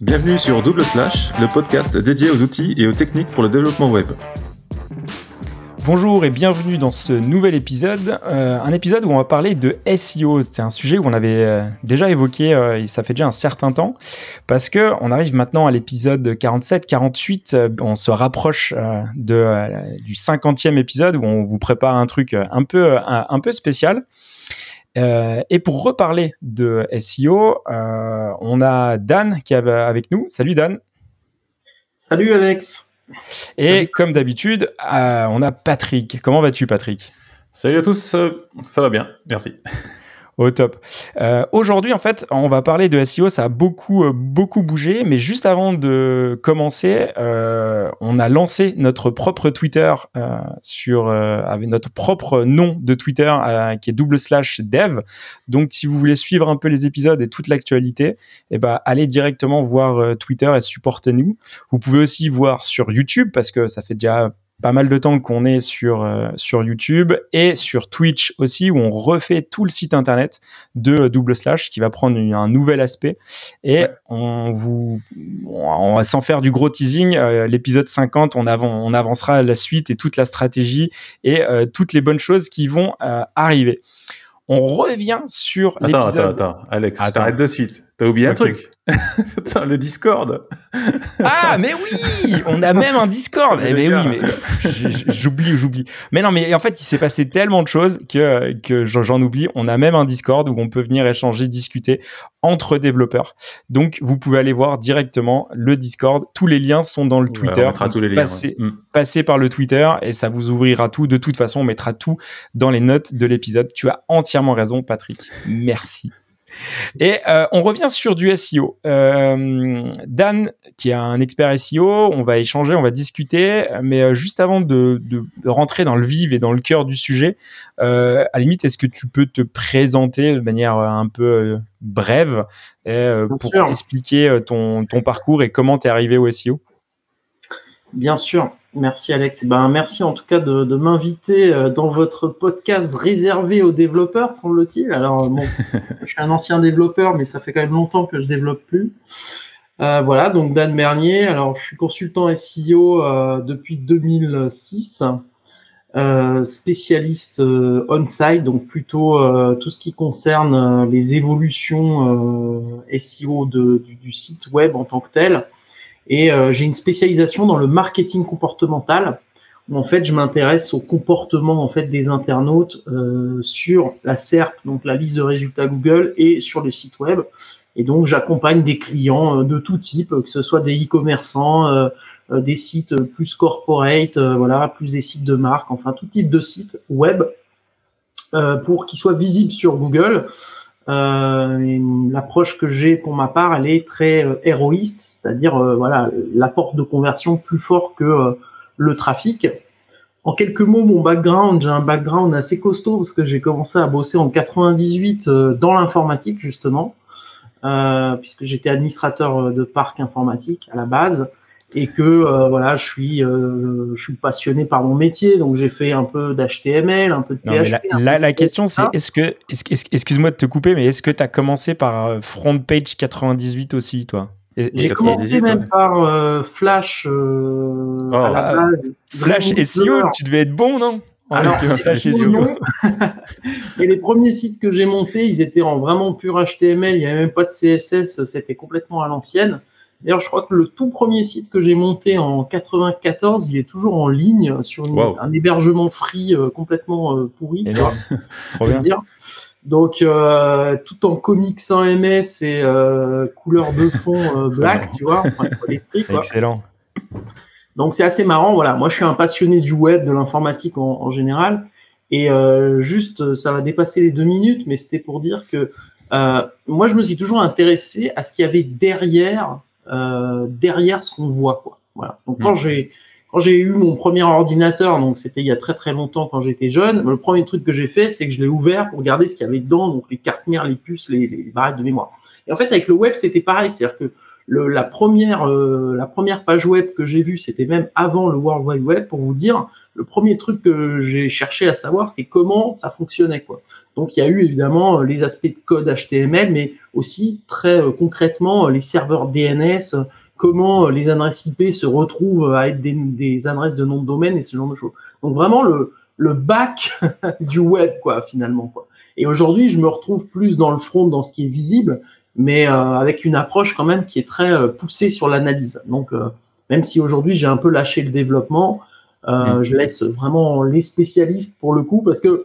Bienvenue sur Double Slash, le podcast dédié aux outils et aux techniques pour le développement web. Bonjour et bienvenue dans ce nouvel épisode, euh, un épisode où on va parler de SEO. C'est un sujet qu'on avait euh, déjà évoqué, euh, et ça fait déjà un certain temps, parce que on arrive maintenant à l'épisode 47, 48, on se rapproche de, du 50e épisode où on vous prépare un truc un peu, un, peu spécial. Et pour reparler de SEO, on a Dan qui est avec nous. Salut Dan. Salut Alex. Et comme d'habitude, euh, on a Patrick. Comment vas-tu, Patrick? Salut à tous, ça va bien, merci. Au top. Euh, aujourd'hui, en fait, on va parler de SEO. Ça a beaucoup, euh, beaucoup bougé. Mais juste avant de commencer, euh, on a lancé notre propre Twitter sur avec notre propre nom de Twitter qui est double slash dev. Donc, si vous voulez suivre un peu les épisodes et toute l'actualité, eh ben, allez directement voir Twitter et supportez-nous. Vous pouvez aussi voir sur YouTube parce que ça fait déjà pas mal de temps qu'on est sur euh, sur YouTube et sur Twitch aussi où on refait tout le site internet de Double Slash qui va prendre un nouvel aspect et on vous on va sans faire du gros teasing euh, l'épisode 50 on on avancera la suite et toute la stratégie et euh, toutes les bonnes choses qui vont arriver. On revient sur Attends attends attends Alex, t'arrêtes de suite. T'as oublié un truc le Discord. Ah, mais oui, on a même un Discord. Eh mais oui, mais j'oublie, j'oublie. Mais non, mais en fait, il s'est passé tellement de choses que, que j'en oublie. On a même un Discord où on peut venir échanger, discuter entre développeurs. Donc, vous pouvez aller voir directement le Discord. Tous les liens sont dans le Twitter. on tous les liens. Mm. Passez, par le Twitter et ça vous ouvrira tout. De toute façon, on mettra tout dans les notes de l'épisode. Tu as entièrement raison, Patrick. Merci. Et euh, on revient sur du SEO. Euh, Dan, qui est un expert SEO, on va échanger, on va discuter, mais euh, juste avant de, de, rentrer dans le vif et dans le cœur du sujet, à la limite, est-ce que tu peux te présenter de manière un peu brève pour expliquer ton, ton parcours et comment tu es arrivé au SEO Bien sûr. Merci Alex. Et eh ben, merci en tout cas de, de m'inviter euh, dans votre podcast réservé aux développeurs, semble-t-il. Alors bon, je suis un ancien développeur, mais ça fait quand même longtemps que je développe plus. Euh, voilà, donc Dan Bernier. Alors je suis consultant SEO euh, depuis 2006, euh, spécialiste euh, on-site, donc plutôt tout ce qui concerne les évolutions SEO de, du, du, site web en tant que tel. Et euh, j'ai une spécialisation dans le marketing comportemental où en fait je m'intéresse au comportement en fait des internautes euh, sur la SERP, donc la liste de résultats Google, et sur le site web. Et donc j'accompagne des clients euh, de tout type, que ce soit des e-commerçants, des sites plus corporate, voilà, plus des sites de marque, enfin tout type de sites web pour qu'ils soient visibles sur Google euh, L'approche que j'ai pour ma part, elle est très euh, héroïste, c'est-à-dire euh, voilà l'apport de conversion plus fort que euh, le trafic. En quelques mots, mon background, j'ai un background assez costaud parce que j'ai commencé à bosser en 98 dans l'informatique justement, puisque j'étais administrateur de parc informatique à la base et que euh, voilà, je suis, euh, je suis passionné par mon métier, donc j'ai fait un peu d'HTML, un peu de PHP. la, la, question c'est, est-ce que, excuse-moi de te couper, mais est-ce que tu as commencé par euh, Front Page 98 aussi, toi? J'ai commencé même par Flash oh, à la base. Flash SEO, tu devais être bon, non? Alors, et les premiers sites que j'ai montés, ils étaient en vraiment pur HTML, il n'y avait même pas de CSS, c'était complètement à l'ancienne. D'ailleurs, je crois que le tout premier site que j'ai monté en 94, il est toujours en ligne sur un hébergement free euh, complètement euh, pourri. Trop bien. Dire. Donc, euh, tout en comics sans MS et couleur de fond black, tu vois, l'esprit. Excellent. Donc, c'est assez marrant. Voilà, moi, je suis un passionné du web, de l'informatique en, en, général. Et juste, ça va dépasser les deux minutes, mais c'était pour dire que moi, je me suis toujours intéressé à ce qu'il y avait derrière euh, derrière ce qu'on voit. Quoi. Voilà. Donc quand j'ai quand j'ai eu mon premier ordinateur, donc c'était il y a très très longtemps quand j'étais jeune, le premier truc que j'ai fait, c'est que je l'ai ouvert pour regarder ce qu'il y avait dedans, donc les cartes mères, les puces, les, les barrettes de mémoire. Et en fait, avec le web, c'était pareil, c'est-à-dire que le, la première euh, la première page web que j'ai vue, c'était même avant le World Wide Web, pour vous dire, le premier truc que j'ai cherché à savoir, c'était comment ça fonctionnait, quoi. Donc il y a eu évidemment les aspects de code HTML, mais aussi très concrètement les serveurs DNS, comment les adresses IP se retrouvent à être des, des, adresses de nom de domaine et ce genre de choses. Donc vraiment le, le bac du web, quoi, finalement. Quoi. Et aujourd'hui, je me retrouve plus dans le front, dans ce qui est visible, mais euh, avec une approche quand même qui est très euh, poussée sur l'analyse. Donc, euh, même si aujourd'hui j'ai un peu lâché le développement, mm. je laisse vraiment les spécialistes pour le coup, parce que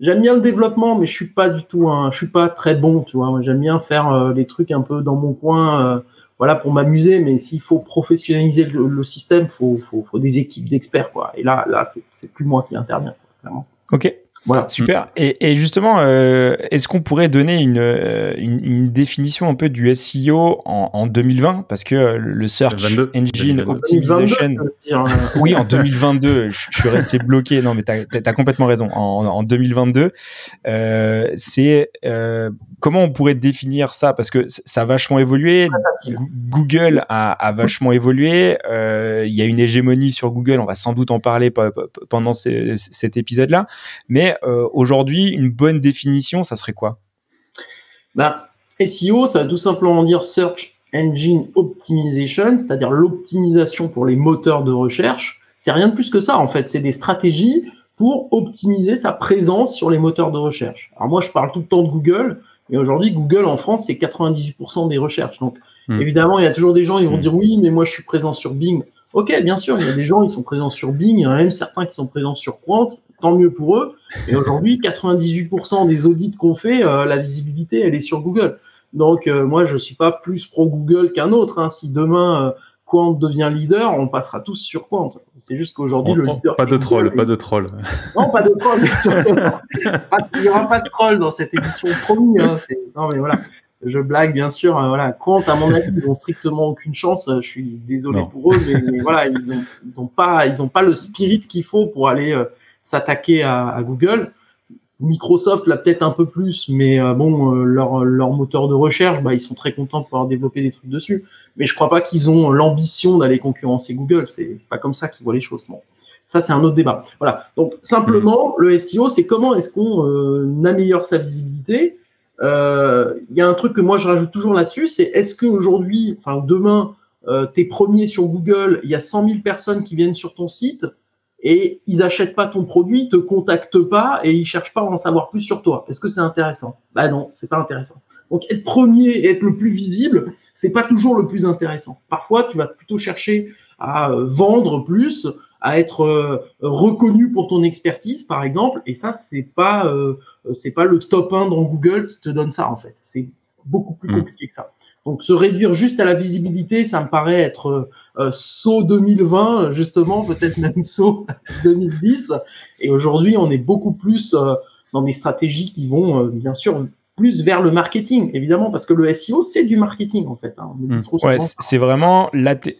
j'aime bien le développement, mais je suis pas du tout, un, je suis pas très bon, tu vois. J'aime bien faire les trucs un peu dans mon coin voilà pour m'amuser mais s'il faut professionnaliser le, système faut, faut, faut des équipes d'experts quoi. Et là là c'est plus moi qui interviens clairement. Ok voilà. Super. Et, et justement, euh, est-ce qu'on pourrait donner euh, une, une, définition un peu du SEO en, en 2020 Parce que euh, le Search Engine Optimization. Hein. oui, en 2022. je, suis resté bloqué. Non, mais tu as, complètement raison. En, en 2022, euh, c'est euh, comment on pourrait définir ça? Parce que ça a vachement évolué. Google a, a, vachement évolué. Il y a une hégémonie sur Google. On va sans doute en parler pendant cet épisode-là. Mais euh, aujourd'hui, une bonne définition, ça serait quoi? Bah, SEO, ça veut tout simplement dire Search Engine Optimization, c'est-à-dire l'optimisation pour les moteurs de recherche. C'est rien de plus que ça, en fait. C'est des stratégies pour optimiser sa présence sur les moteurs de recherche. Alors moi, je parle tout le temps de Google, mais aujourd'hui, Google en France, c'est 98% des recherches. Donc, hmm. évidemment, il y a toujours des gens qui vont hmm. dire oui, mais moi, je suis présent sur Bing. Ok, bien sûr, il y a des gens qui sont présents sur Bing, il y en a même certains qui sont présents sur Quant, tant mieux pour eux. Et aujourd'hui, 98% des audits qu'on fait, euh, la visibilité, elle est sur Google. Donc euh, moi, je suis pas plus pro Google qu'un autre. Hein. Si demain euh, Quant devient leader, on passera tous sur Quant. C'est juste qu'aujourd'hui, le leader. Pas de troll, pas de troll. Non, pas de troll. il y aura pas de troll dans cette édition promis. Hein. Non, mais voilà je blague bien sûr. Euh, voilà, Quant, à mon avis, ils ont strictement aucune chance. Je suis désolé pour eux, mais, voilà, ils ont, ils ont pas, ils ont pas le spirit qu'il faut pour aller euh, s'attaquer à, à, Google. Microsoft l'a peut-être un peu plus, mais bon, leur, leur moteur de recherche, bah, ils sont très contents de pouvoir développer des trucs dessus. Mais je crois pas qu'ils ont l'ambition d'aller concurrencer Google. C'est pas comme ça qu'ils voient les choses. Bon, ça c'est un autre débat. Voilà. Donc simplement, le SEO, c'est comment est-ce qu'on améliore sa visibilité? Euh, il y a un truc que moi je rajoute toujours là-dessus, c'est est-ce qu'aujourd'hui, enfin demain, euh, t'es premier sur Google, il y a 100 000 personnes qui viennent sur ton site et ils achètent pas ton produit, te contactent pas et ils cherchent pas à en savoir plus sur toi. Est-ce que c'est intéressant? Bah non, c'est pas intéressant. Donc être premier et être le plus visible, c'est pas toujours le plus intéressant. Parfois, tu vas plutôt chercher à euh, vendre plus, à être euh, reconnu pour ton expertise, par exemple. Et ça, c'est pas euh, c'est pas le top 1 dans Google qui te donne ça en fait. C'est beaucoup plus hmm. compliqué que ça. Donc se réduire juste à la visibilité, ça me paraît être euh, saut 2020 justement, peut-être même saut 2010. Et aujourd'hui, on est beaucoup plus euh, dans des stratégies qui vont bien sûr plus vers le marketing, évidemment, parce que le SEO, c'est du marketing, en fait. Hein. Hmm. Ouais, c'est vraiment,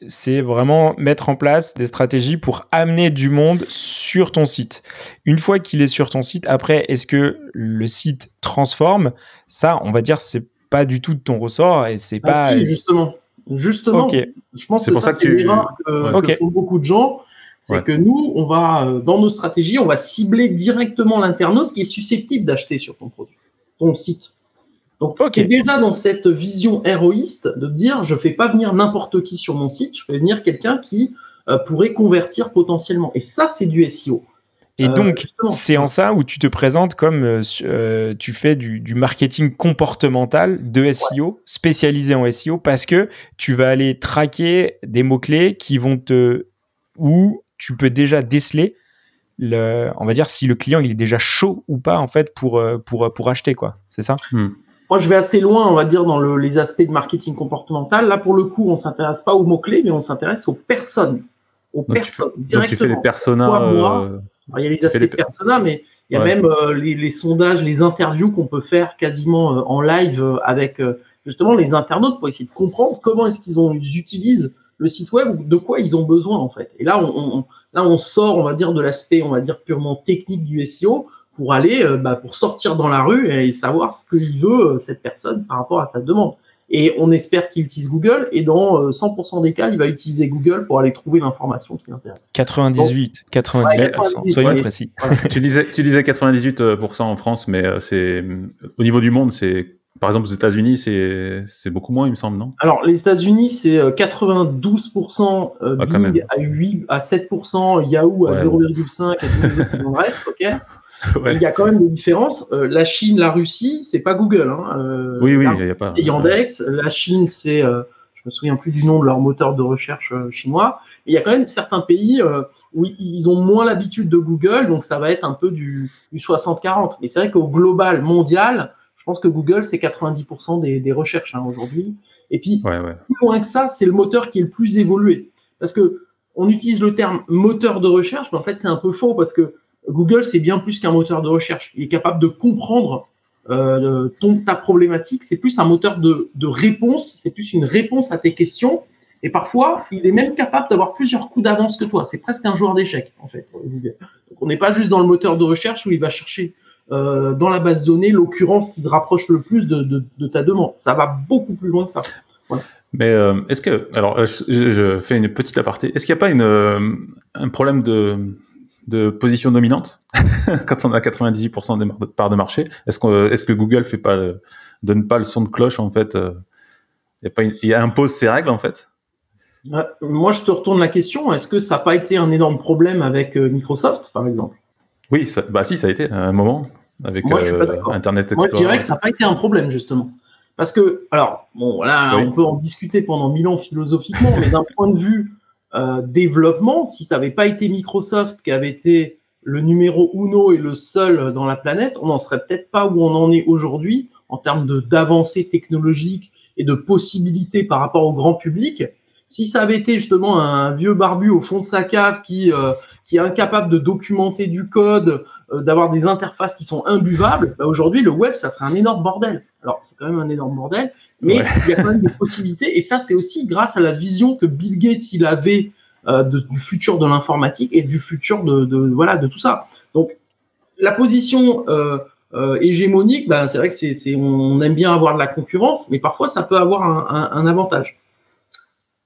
c'est vraiment mettre en place des stratégies pour amener du monde sur ton site. Une fois qu'il est sur ton site, après, est-ce que le site transforme? Ça, on va dire, c'est pas du tout de ton ressort et c'est ah, pas. Si, justement. Justement. Je pense que ça, c'est une erreur que, font beaucoup de gens c'est que nous, on va, euh, dans nos stratégies, on va cibler directement l'internaute qui est susceptible d'acheter sur ton produit ton site. Donc, tu es déjà dans cette vision héroïste de dire, je fais pas venir n'importe qui sur mon site, je fais venir quelqu'un qui euh, pourrait convertir potentiellement. Et ça, c'est du SEO. Et euh, donc, c'est en ça où tu te présentes comme euh, tu fais du, marketing comportemental de SEO, spécialisé en SEO, parce que tu vas aller traquer des mots-clés qui vont te. où tu peux déjà déceler on va dire si le client il est déjà chaud ou pas en fait pour euh, pour pour acheter quoi. C'est ça? Hmm. Moi, je vais assez loin, on va dire, dans les aspects de marketing comportemental. Là, pour le coup, on s'intéresse pas aux mots-clés, mais on s'intéresse aux personnes. Aux personnes, directement. Donc, tu fais les personas. Euh, il y a les aspects de personas, mais il y a même euh, les, sondages, les interviews qu'on peut faire quasiment en live avec justement les internautes pour essayer de comprendre comment est-ce qu'ils utilisent le site web ou de quoi ils ont besoin en fait. Et là, on, là, on sort, on va dire, de l'aspect, on va dire purement technique du SEO pour aller, euh, bah, pour sortir dans la rue et savoir ce qu'il veut euh, cette personne par rapport à sa demande. Et on espère qu'il utilise Google. Et dans 100% euh, des cas, il va utiliser Google pour aller trouver l'information qui l'intéresse. 98, 98, soyons précis. tu, disais, tu disais 98% en France, mais c'est au niveau du monde, c'est par exemple, aux États-Unis, c'est beaucoup moins, il me semble, non? Alors, les États-Unis, c'est 92% euh, ah, Bing à 8 à 7%, Yahoo à 0,5 et tous les autres qui ont le reste, ok? Il y a quand même des différences. Euh, la Chine, la Russie, c'est pas Google. Hein. Euh, oui, oui, il y a pas. C'est Yandex. La Chine, c'est, je me souviens plus du nom de leur moteur de recherche chinois. Il y a quand même certains pays où ils ont moins l'habitude de Google, donc ça va être un peu du, du 60-40. Mais c'est vrai qu'au global mondial, je pense que Google, c'est 90% des, recherches hein, aujourd'hui. Et puis, plus loin que ça, c'est le moteur qui est le plus évolué. Parce que on utilise le terme moteur de recherche, mais en fait, c'est un peu faux parce que Google, c'est bien plus qu'un moteur de recherche. Il est capable de comprendre euh, ton, ta problématique. C'est plus un moteur de, réponse. C'est plus une réponse à tes questions. Et parfois, il est même capable d'avoir plusieurs coups d'avance que toi. C'est presque un joueur d'échecs, en fait. Donc, on n'est pas juste dans le moteur de recherche où il va chercher euh, dans la base de données l'occurrence qui se rapproche le plus de, de, de, ta demande. Ça va beaucoup plus loin que ça. Mais euh, est-ce que, alors je, fais une petite aparté, est-ce qu'il n'y a pas un problème de, de position dominante quand on a 98% des parts de marché. Est-ce que, est que Google fait pas, donne pas le son de cloche en fait pas il impose ses règles en fait? Moi je te retourne la question, est-ce que ça n'a pas été un énorme problème avec Microsoft par exemple? Oui, ça, bah si, ça a été à un moment avec Moi, euh, Internet Explorer. Moi, je dirais que ça n'a pas été un problème, justement. Parce que, alors, bon, là, on peut en discuter pendant mille ans philosophiquement, mais d'un point de vue euh, développement, si ça n'avait pas été Microsoft qui avait été le numéro uno et le seul dans la planète, on n'en serait peut-être pas où on en est aujourd'hui en termes d'avancées technologiques et de possibilités par rapport au grand public. Si ça avait été justement un vieux barbu au fond de sa cave qui euh, qui est incapable de documenter du code, euh, d'avoir des interfaces qui sont imbuvables, bah aujourd'hui le web ça serait un énorme bordel. Alors c'est quand même un énorme bordel, mais il y a quand même des possibilités et ça c'est aussi grâce à la vision que Bill Gates il avait euh, du futur de l'informatique et du futur de, de, voilà de tout ça. Donc la position euh, euh, hégémonique, bah, c'est vrai que c'est, on aime bien avoir de la concurrence, mais parfois ça peut avoir un, un, un avantage.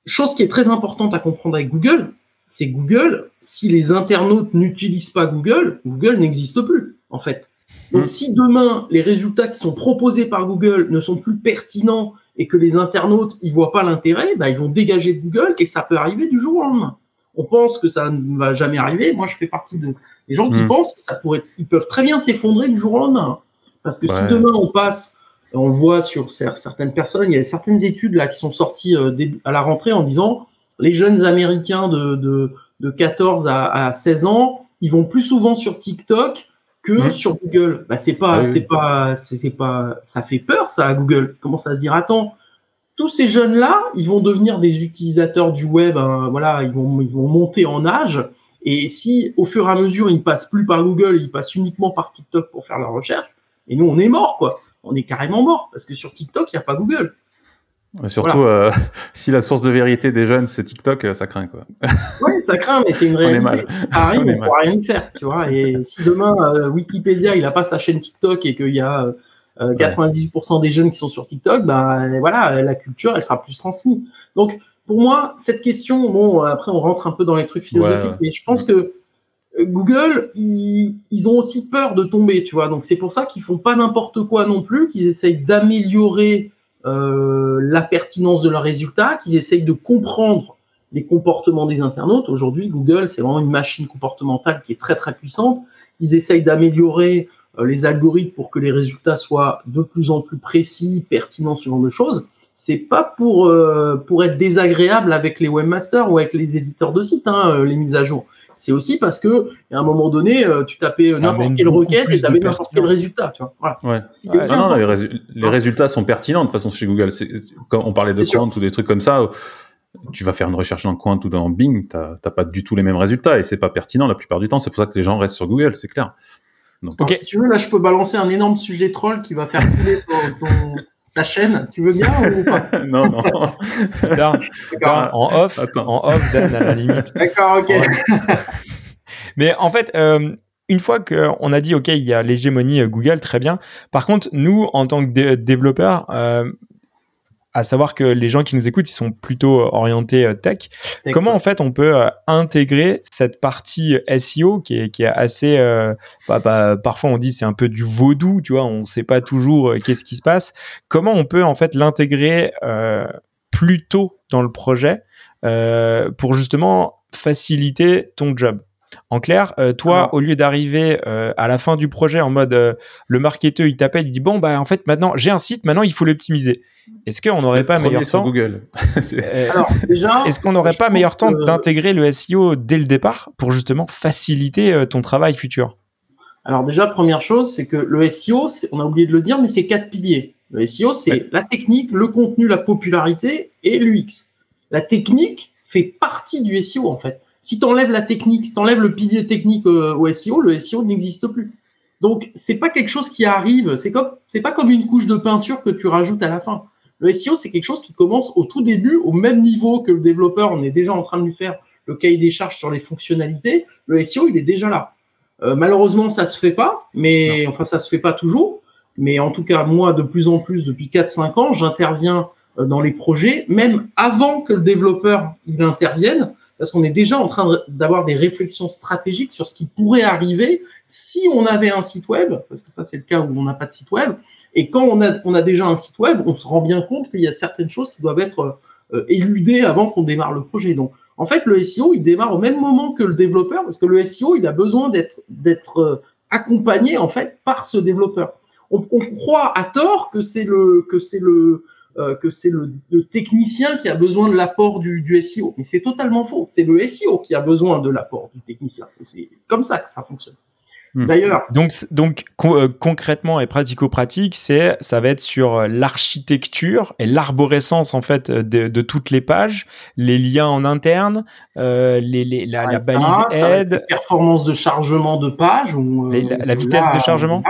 Chose qui est très importante à comprendre avec Google, c'est Google. Si les internautes n'utilisent pas Google, Google n'existe plus, en fait. Donc, hmm. si demain les résultats qui sont proposés par Google ne sont plus pertinents et que les internautes y voient pas l'intérêt, bah, ils vont dégager de Google et ça peut arriver du jour au lendemain. On pense que ça ne va jamais arriver. Moi, je fais partie de, des gens qui hmm. pensent que ça pourrait, ils peuvent très bien s'effondrer du jour au lendemain. Parce que si demain on passe on le voit sur certaines personnes, il y a certaines études là qui sont sorties euh, à la rentrée en disant les jeunes Américains de, de, 14 à, 16 ans, ils vont plus souvent sur TikTok que mmh. sur Google. Bah c'est pas, c'est pas, c'est pas, ça fait peur ça à Google. Comment ça se dire? Attends, tous ces jeunes là, ils vont devenir des utilisateurs du web. Hein, voilà, ils vont, ils vont monter en âge. Et si au fur et à mesure ils ne passent plus par Google, ils passent uniquement par TikTok pour faire leur recherche, et nous on est mort quoi on est carrément mort parce que sur TikTok, il n'y a pas Google. Surtout, euh, si la source de vérité des jeunes, c'est TikTok, euh, ça craint, quoi. oui, ça craint, mais c'est une réalité. Ça arrive, on ne pourra rien y faire, tu vois. Et si demain, euh, Wikipédia, il n'a pas sa chaîne TikTok et qu'il y a 98% des jeunes qui sont sur TikTok, ben voilà, la culture, elle sera plus transmise. Donc, pour moi, cette question, bon, après, on rentre un peu dans les trucs philosophiques, mais je pense que Google, ils, ont aussi peur de tomber, tu vois. Donc c'est pour ça qu'ils font pas n'importe quoi non plus, qu'ils essayent d'améliorer euh, la pertinence de leurs résultats, qu'ils essayent de comprendre les comportements des internautes. Aujourd'hui, Google, c'est vraiment une machine comportementale qui est très très puissante. Qu'ils essayent d'améliorer euh, les algorithmes pour que les résultats soient de plus en plus précis, pertinents, ce genre de choses. C'est pas pour euh, pour être désagréable avec les webmasters ou avec les éditeurs de sites, hein, les mises à jour c'est aussi parce que à un moment donné, euh, tu tapais n'importe quelle requête et tu avais n'importe quel résultat. Tu vois. Voilà. non, les, résultats sont pertinents de toute façon chez Google. Quand on parlait de Quant ou des trucs comme ça, tu vas faire une recherche dans Quant ou dans Bing, tu n'as pas du tout les mêmes résultats et c'est pas pertinent la plupart du temps. C'est pour ça que les gens restent sur Google, c'est clair. Donc, si tu veux, là, je peux balancer un énorme sujet troll qui va faire couler ton, ta chaîne. Tu veux bien ou pas? Non, non. en off, en off, à la limite. D'accord, ok. Mais en fait, euh, une fois qu'on a dit, OK, il y a l'hégémonie euh, Google, très bien. Par contre, nous, en tant que développeurs, euh, à savoir que les gens qui nous écoutent, ils sont plutôt orientés tech. Comment en fait on peut intégrer cette partie SEO qui est, qui est assez, bah, bah, parfois on dit c'est un peu du vaudou, tu vois, on sait pas toujours qu'est-ce qui se passe. Comment on peut en fait l'intégrer plus tôt dans le projet pour justement faciliter ton job? En clair, euh, toi, au lieu d'arriver euh, à la fin du projet en mode euh, le marketeur il t'appelle, il dit bon bah en fait maintenant j'ai un site, maintenant il faut l'optimiser. Est-ce qu'on n'aurait pas meilleur temps Google Est-ce qu'on n'aurait pas meilleur temps d'intégrer le SEO dès le départ pour justement faciliter ton travail futur? Alors déjà première chose, c'est que le SEO, on a oublié de le dire, mais c'est quatre piliers. Le SEO, c'est la technique, le contenu, la popularité et l'UX. La technique fait partie du SEO en fait. Si tu enlèves la technique, si tu enlèves le pilier technique euh, au SEO, le SEO n'existe plus. Donc, c'est pas quelque chose qui arrive, c'est comme, c'est pas comme une couche de peinture que tu rajoutes à la fin. Le SEO, c'est quelque chose qui commence au tout début, au même niveau que le développeur. On est déjà en train de lui faire le cahier des charges sur les fonctionnalités. Le SEO, il est déjà là. Euh, malheureusement, ça se fait pas, mais enfin, ça se fait pas toujours. Mais en tout cas, moi, de plus en plus, depuis 4-5 ans, j'interviens euh, dans les projets, même avant que le développeur il intervienne, parce qu'on est déjà en train d'avoir des réflexions stratégiques sur ce qui pourrait arriver si on avait un site web, parce que ça c'est le cas où on n'a pas de site web. Et quand on a, on a déjà un site web, on se rend bien compte qu'il y a certaines choses qui doivent être euh, éludées avant qu'on démarre le projet. Donc, en fait, le SEO, il démarre au même moment que le développeur, parce que le SEO, il a besoin d'être d'être euh, accompagné en fait par ce développeur. On, on croit à tort que c'est le que c'est le euh, que c'est le, technicien qui a besoin de l'apport du, du, SEO. Mais c'est totalement faux. C'est le SEO qui a besoin de l'apport du technicien. C'est comme ça que ça fonctionne. Hmm. D'ailleurs. Donc, donc euh, concrètement et pratico-pratique, c'est ça va être sur euh, l'architecture et l'arborescence en fait de, de, toutes les pages, les liens en interne, euh, les, les, la, la balise aide, performance de chargement de page ou la, vitesse de chargement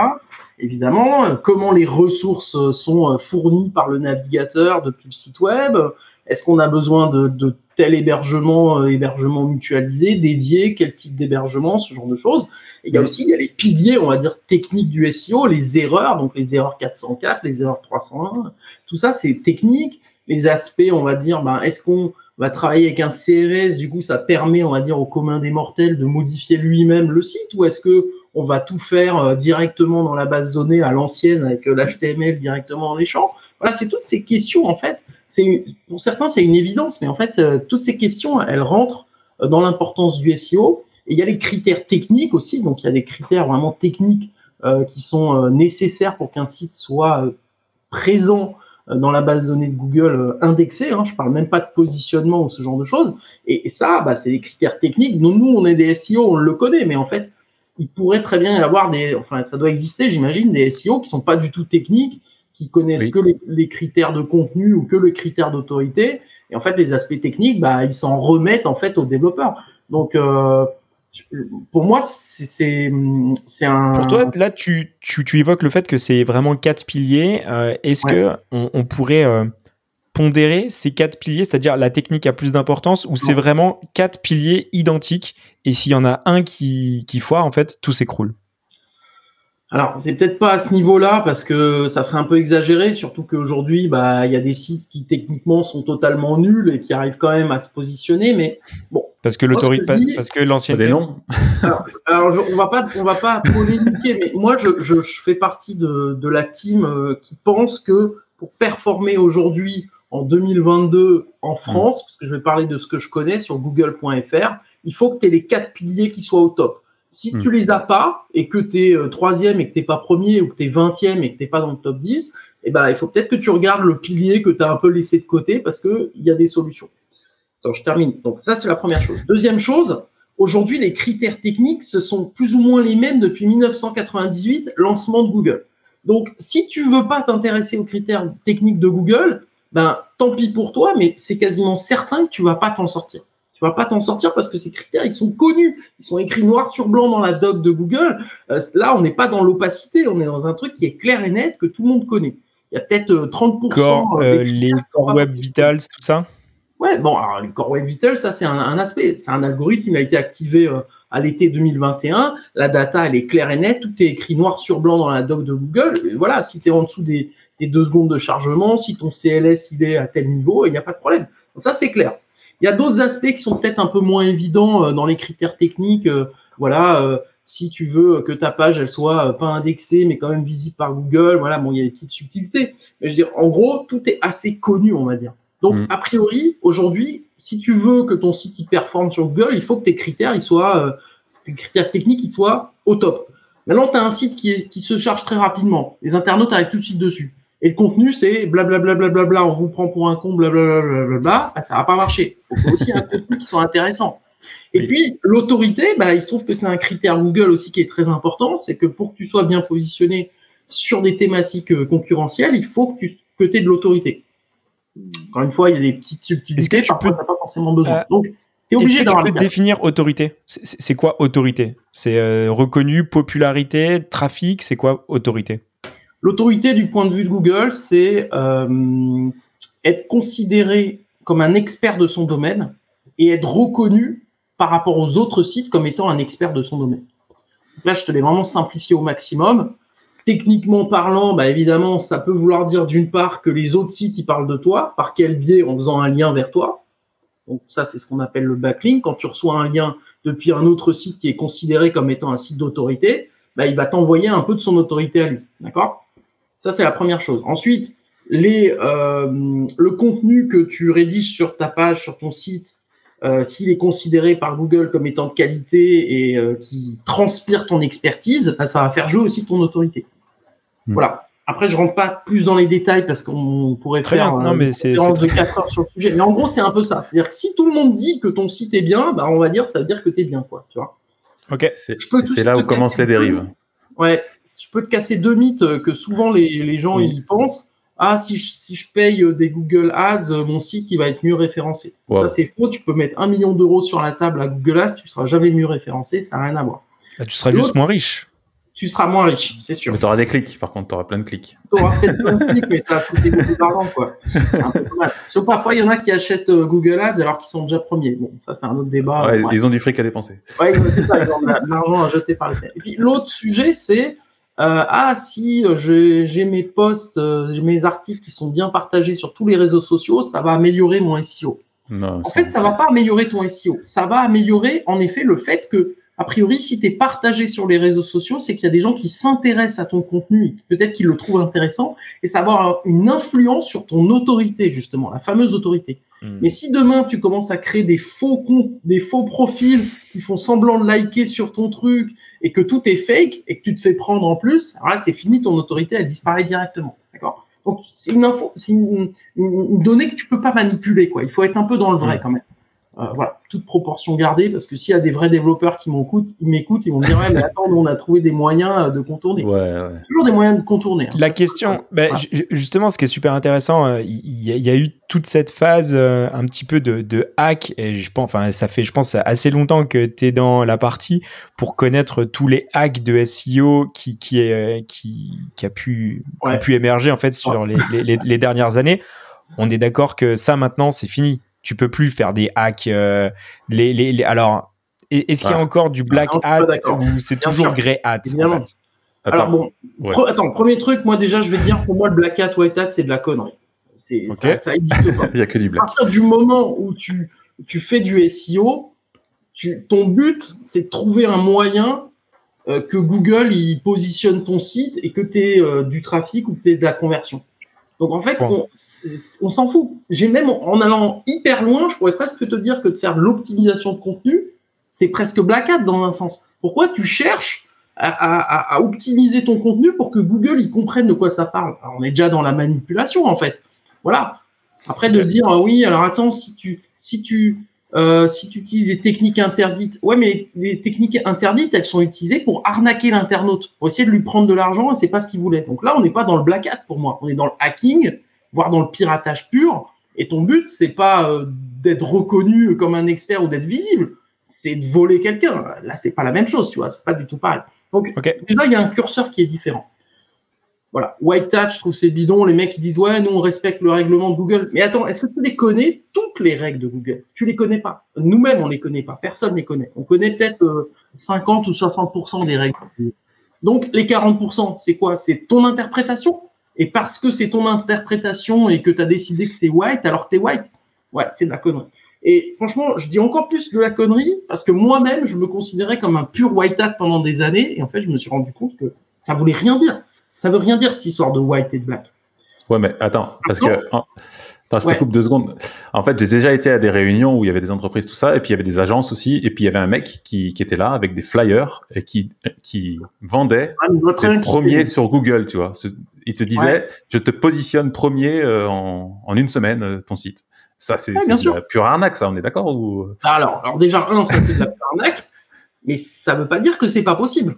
évidemment, comment les ressources euh, sont euh, fournies par le navigateur depuis le site web, est-ce qu'on a besoin de, de, tel hébergement, euh, hébergement mutualisé, dédié, quel type d'hébergement, ce genre de choses. Et il y a aussi il y a les piliers, on va dire, techniques du SEO, les erreurs, donc les erreurs 404, les erreurs 301, tout ça c'est technique. Les aspects, on va dire, ben, est-ce qu'on va travailler avec un CRS, du coup ça permet, on va dire, au commun des mortels de modifier lui-même le site, ou est-ce que on va tout faire euh, directement dans la base de données à l'ancienne avec euh, l'HTML directement dans les champs? Voilà, c'est toutes ces questions en fait. C'est pour certains c'est une évidence, mais en fait euh, toutes ces questions elles rentrent dans l'importance du SEO. Et il y a les critères techniques aussi, donc il y a des critères vraiment techniques qui sont nécessaires pour qu'un site soit présent dans la base de données de Google indexé. Hein, je parle même pas de positionnement ou ce genre de choses. Et, ça, bah, c'est des critères techniques. Nous, nous, on est des SEO, on le connaît, mais en fait, il pourrait très bien y avoir des, enfin, ça doit exister, j'imagine, des SEO qui sont pas du tout techniques, qui connaissent que les, critères de contenu ou que le critère d'autorité. Et en fait, les aspects techniques, bah, ils s'en remettent en fait aux développeurs. Donc, euh, pour moi, c'est un. Pour toi, là, tu, tu, tu évoques le fait que c'est vraiment quatre piliers. Euh, est-ce que on, on pourrait euh, pondérer ces quatre piliers, c'est-à-dire la technique a plus d'importance ou c'est vraiment quatre piliers identiques et s'il y en a un qui, qui foire, en fait, tout s'écroule? Alors, c'est peut-être pas à ce niveau-là parce que ça serait un peu exagéré, surtout qu'aujourd'hui, bah, il y a des sites qui techniquement sont totalement nuls et qui arrivent quand même à se positionner, mais bon. Parce que l'autorité, parce que l'ancienneté. non. alors, alors on va pas, on va pas polémiquer, mais moi, je, je, je, fais partie de, de la team euh, qui pense que pour performer aujourd'hui en 2022 en. France, parce que je vais parler de ce que je connais sur google.fr, il faut que tu aies les quatre piliers qui soient au top. Si mm. tu les as pas et que tu es euh, troisième et que tu pas premier ou que tu es vingtième et que tu pas dans le top 10, eh ben, il faut peut-être que tu regardes le pilier que tu as un peu laissé de côté parce qu'il y a des solutions. Je termine. Donc, ça, c'est la première chose. Deuxième chose, aujourd'hui, les critères techniques, ce sont plus ou moins les mêmes depuis 1998, lancement de Google. Donc, si tu veux pas t'intéresser aux critères techniques de Google, ben tant pis pour toi, mais c'est quasiment certain que tu vas pas t'en sortir. Tu vas pas t'en sortir parce que ces critères, ils sont connus, ils sont écrits noir sur blanc dans la doc de Google. Euh, là, on n'est pas dans l'opacité, on est dans un truc qui est clair et net que tout le monde connaît. Il y a peut-être 30%. Core, euh, les core web vitals, tout ça? Ouais, bon, alors les core web vitals, ça c'est un, aspect, c'est un algorithme, il a été activé euh, à l'été 2021. La data, elle est claire et nette, tout est écrit noir sur blanc dans la doc de Google. Et voilà, si tu es en dessous des deux secondes de chargement, si ton CLS il est à tel niveau, il n'y a pas de problème. Ça c'est clair. Il y a d'autres aspects qui sont peut-être un peu moins évidents dans les critères techniques. voilà, si tu veux que ta page elle soit pas indexée mais quand même visible par Google, voilà, bon il y a des petites subtilités. Mais je veux dire, en gros, tout est assez connu, on va dire. Donc mm. a priori, aujourd'hui, si tu veux que ton site y performe sur Google, il faut que tes critères ils soient tes critères techniques ils soient au top. Maintenant, tu as un site qui, qui se charge très rapidement. Les internautes arrivent tout de suite dessus. Et le contenu, c'est blablabla, bla, bla, on vous prend pour un con, blablabla, bla, bla, bah, ça va pas marcher. Il faut aussi un contenu qui soit intéressant. Et puis, l'autorité, bah, il se trouve que c'est un critère Google aussi qui est très important. C'est que pour que tu sois bien positionné sur des thématiques euh, concurrentielles, il faut que tu que aies de l'autorité. Encore une fois, il y a des petites subtilités. Parfois, tu n'as pas forcément besoin. Euh, Donc, tu es obligé d'avoir. Tu peux définir autorité? C'est quoi autorité? C'est euh, reconnu, popularité, trafic. C'est quoi autorité? L'autorité, du point de vue de Google, c'est euh, être considéré comme un expert de son domaine et être reconnu par rapport aux autres sites comme étant un expert de son domaine. Là, je te l'ai vraiment simplifié au maximum. Techniquement parlant, bah évidemment, ça peut vouloir dire d'une part que les autres sites parlent de toi, par quel biais? En faisant un lien vers toi. Donc ça, c'est ce qu'on appelle le backlink. Quand tu reçois un lien depuis un autre site qui est considéré comme étant un site d'autorité, bah, il va t'envoyer un peu de son autorité à lui. D'accord? Ça, c'est la première chose. Ensuite, les, euh, le contenu que tu rédiges sur ta page, sur ton site, euh, s'il est considéré par Google comme étant de qualité et euh, qui transpire ton expertise, bah, ça va faire jouer aussi ton autorité. Hmm. Voilà. Après, je rentre pas plus dans les détails parce qu'on pourrait faire bien. Non, mais c'est de 4 heures sur le sujet. Mais en gros, c'est un peu ça. C'est-à-dire que si tout le monde dit que ton site est bien, bah, on va dire, ça veut dire que tu es bien, quoi. Tu vois. Ok. C'est là où commencent les dérives. Ouais. Je peux te casser deux mythes que souvent les, les gens y pensent. Ah, si je, si je paye des Google Ads, mon site il va être mieux référencé. Ça c'est faux. Tu peux mettre un million d'euros sur la table à Google Ads, tu seras jamais mieux référencé. Ça n'a rien à voir. Bah, tu seras juste moins riche tu seras moins riche, c'est sûr. Mais tu auras des clics, par contre, tu auras plein de clics. Tu auras peut-être plein de clics, mais ça va coûter beaucoup d'argent, quoi. C'est un peu. Sauf parfois, il y en a qui achètent euh, Google Ads alors qu'ils sont déjà premiers. Bon, ça, c'est un autre débat. Ouais, ils ont du fric à dépenser. Ouais, c'est ça, ils ont de l'argent à jeter par les têtes. Et puis, l'autre sujet, c'est, euh, ah, si euh, j'ai mes posts, mes articles qui sont bien partagés sur tous les réseaux sociaux, ça va améliorer mon SEO. Non, en fait, ça va pas améliorer ton SEO. Ça va améliorer, en effet, le fait que a priori, si tu es partagé sur les réseaux sociaux, c'est qu'il y a des gens qui s'intéressent à ton contenu et peut-être qu'ils le trouvent intéressant et ça va avoir une influence sur ton autorité, justement, la fameuse autorité. Hmm. Mais si demain tu commences à créer des faux comptes, des faux profils qui font semblant de liker sur ton truc et que tout est fake et que tu te fais prendre en plus, alors là c'est fini, ton autorité elle disparaît directement. D'accord? Donc c'est une info, c'est une, donnée que tu peux pas manipuler quoi. Il faut être un peu dans le vrai hmm. quand même. Euh, voilà, toute proportion gardée, parce que s'il y a des vrais développeurs qui m'écoutent, ils m'écoutent, ils vont me dire ouais, mais attends, nous on a trouvé des moyens euh, de contourner. Ouais, ouais. Toujours des moyens de contourner. Hein, La question, ben, justement, ce qui est super intéressant, euh, il y, a eu toute cette phase un petit peu de, de, hack, et je pense, enfin, ça fait, je pense, assez longtemps que tu es dans la partie pour connaître tous les hacks de SEO qui, qui, est, qui, qui a pu, qui a pu émerger en fait sur les, les, les dernières années. On est d'accord que ça maintenant c'est fini tu peux plus faire des hacks. Euh, les, les, alors, est-ce qu'il y a encore du black hat ou c'est toujours grey hat Alors bon, attends, premier truc, moi déjà, je vais te dire, pour moi, le black hat, white hat, c'est de la connerie. C'est, ça, ça existe pas. Il y a que du black. À partir du moment où tu, tu fais du SEO, tu, ton but, c'est de trouver un moyen euh, que Google il positionne ton site et que tu aies euh, du trafic ou que tu aies de la conversion. Donc en fait, on, on s'en fout. J'ai même en allant hyper loin, je pourrais presque te dire que de faire l'optimisation de contenu, c'est presque black hat dans un sens. Pourquoi tu cherches à, à, à, optimiser ton contenu pour que Google il comprenne de quoi ça parle? Alors, On est déjà dans la manipulation en fait. Voilà. Après de dire ah oui, alors attends, si tu si tu euh, si tu utilises des techniques interdites, ouais, mais les techniques interdites, elles sont utilisées pour arnaquer l'internaute, pour essayer de lui prendre de l'argent et c'est pas ce qu'il voulait. Donc là, on n'est pas dans le black hat pour moi, on est dans le hacking, voire dans le piratage pur. Et ton but, c'est pas euh, d'être reconnu comme un expert ou d'être visible, c'est de voler quelqu'un. Là, c'est pas la même chose, tu vois, c'est pas du tout pareil. Donc déjà, il y a un curseur qui est différent. Voilà. White Hat, je trouve c'est bidon. Les mecs qui disent ouais, nous on respecte le règlement de Google. Mais attends, est-ce que tu les connais toutes les règles de Google? Tu les connais pas. Nous-mêmes on les connaît pas. Personne les connaît. On connaît peut-être 50 euh, ou 60% des règles. Donc les 40%, c'est quoi? C'est ton interprétation? Et parce que c'est ton interprétation et que tu as décidé que c'est white, alors t'es white. Ouais, c'est de la connerie. Et franchement, je dis encore plus de la connerie parce que moi-même, je me considérais comme un pur white hat pendant des années et en fait, je me suis rendu compte que ça voulait rien dire. Ça veut rien dire cette histoire de white et de black. Ouais, mais attends, parce que Attends, je te coupe deux secondes. En fait, j'ai déjà été à des réunions où il y avait des entreprises, tout ça, et puis il y avait des agences aussi, et puis il y avait un mec qui, qui était là avec des flyers et qui, qui vendait ah, premier sur Google, tu vois. Il te disait, je te positionne premier euh, en, en, une semaine euh, ton site. Ça, c'est ouais, la pure arnaque, ça, on est d'accord ou... alors, alors déjà, un, ça c'est de la pure arnaque, mais ça veut pas dire que c'est pas possible.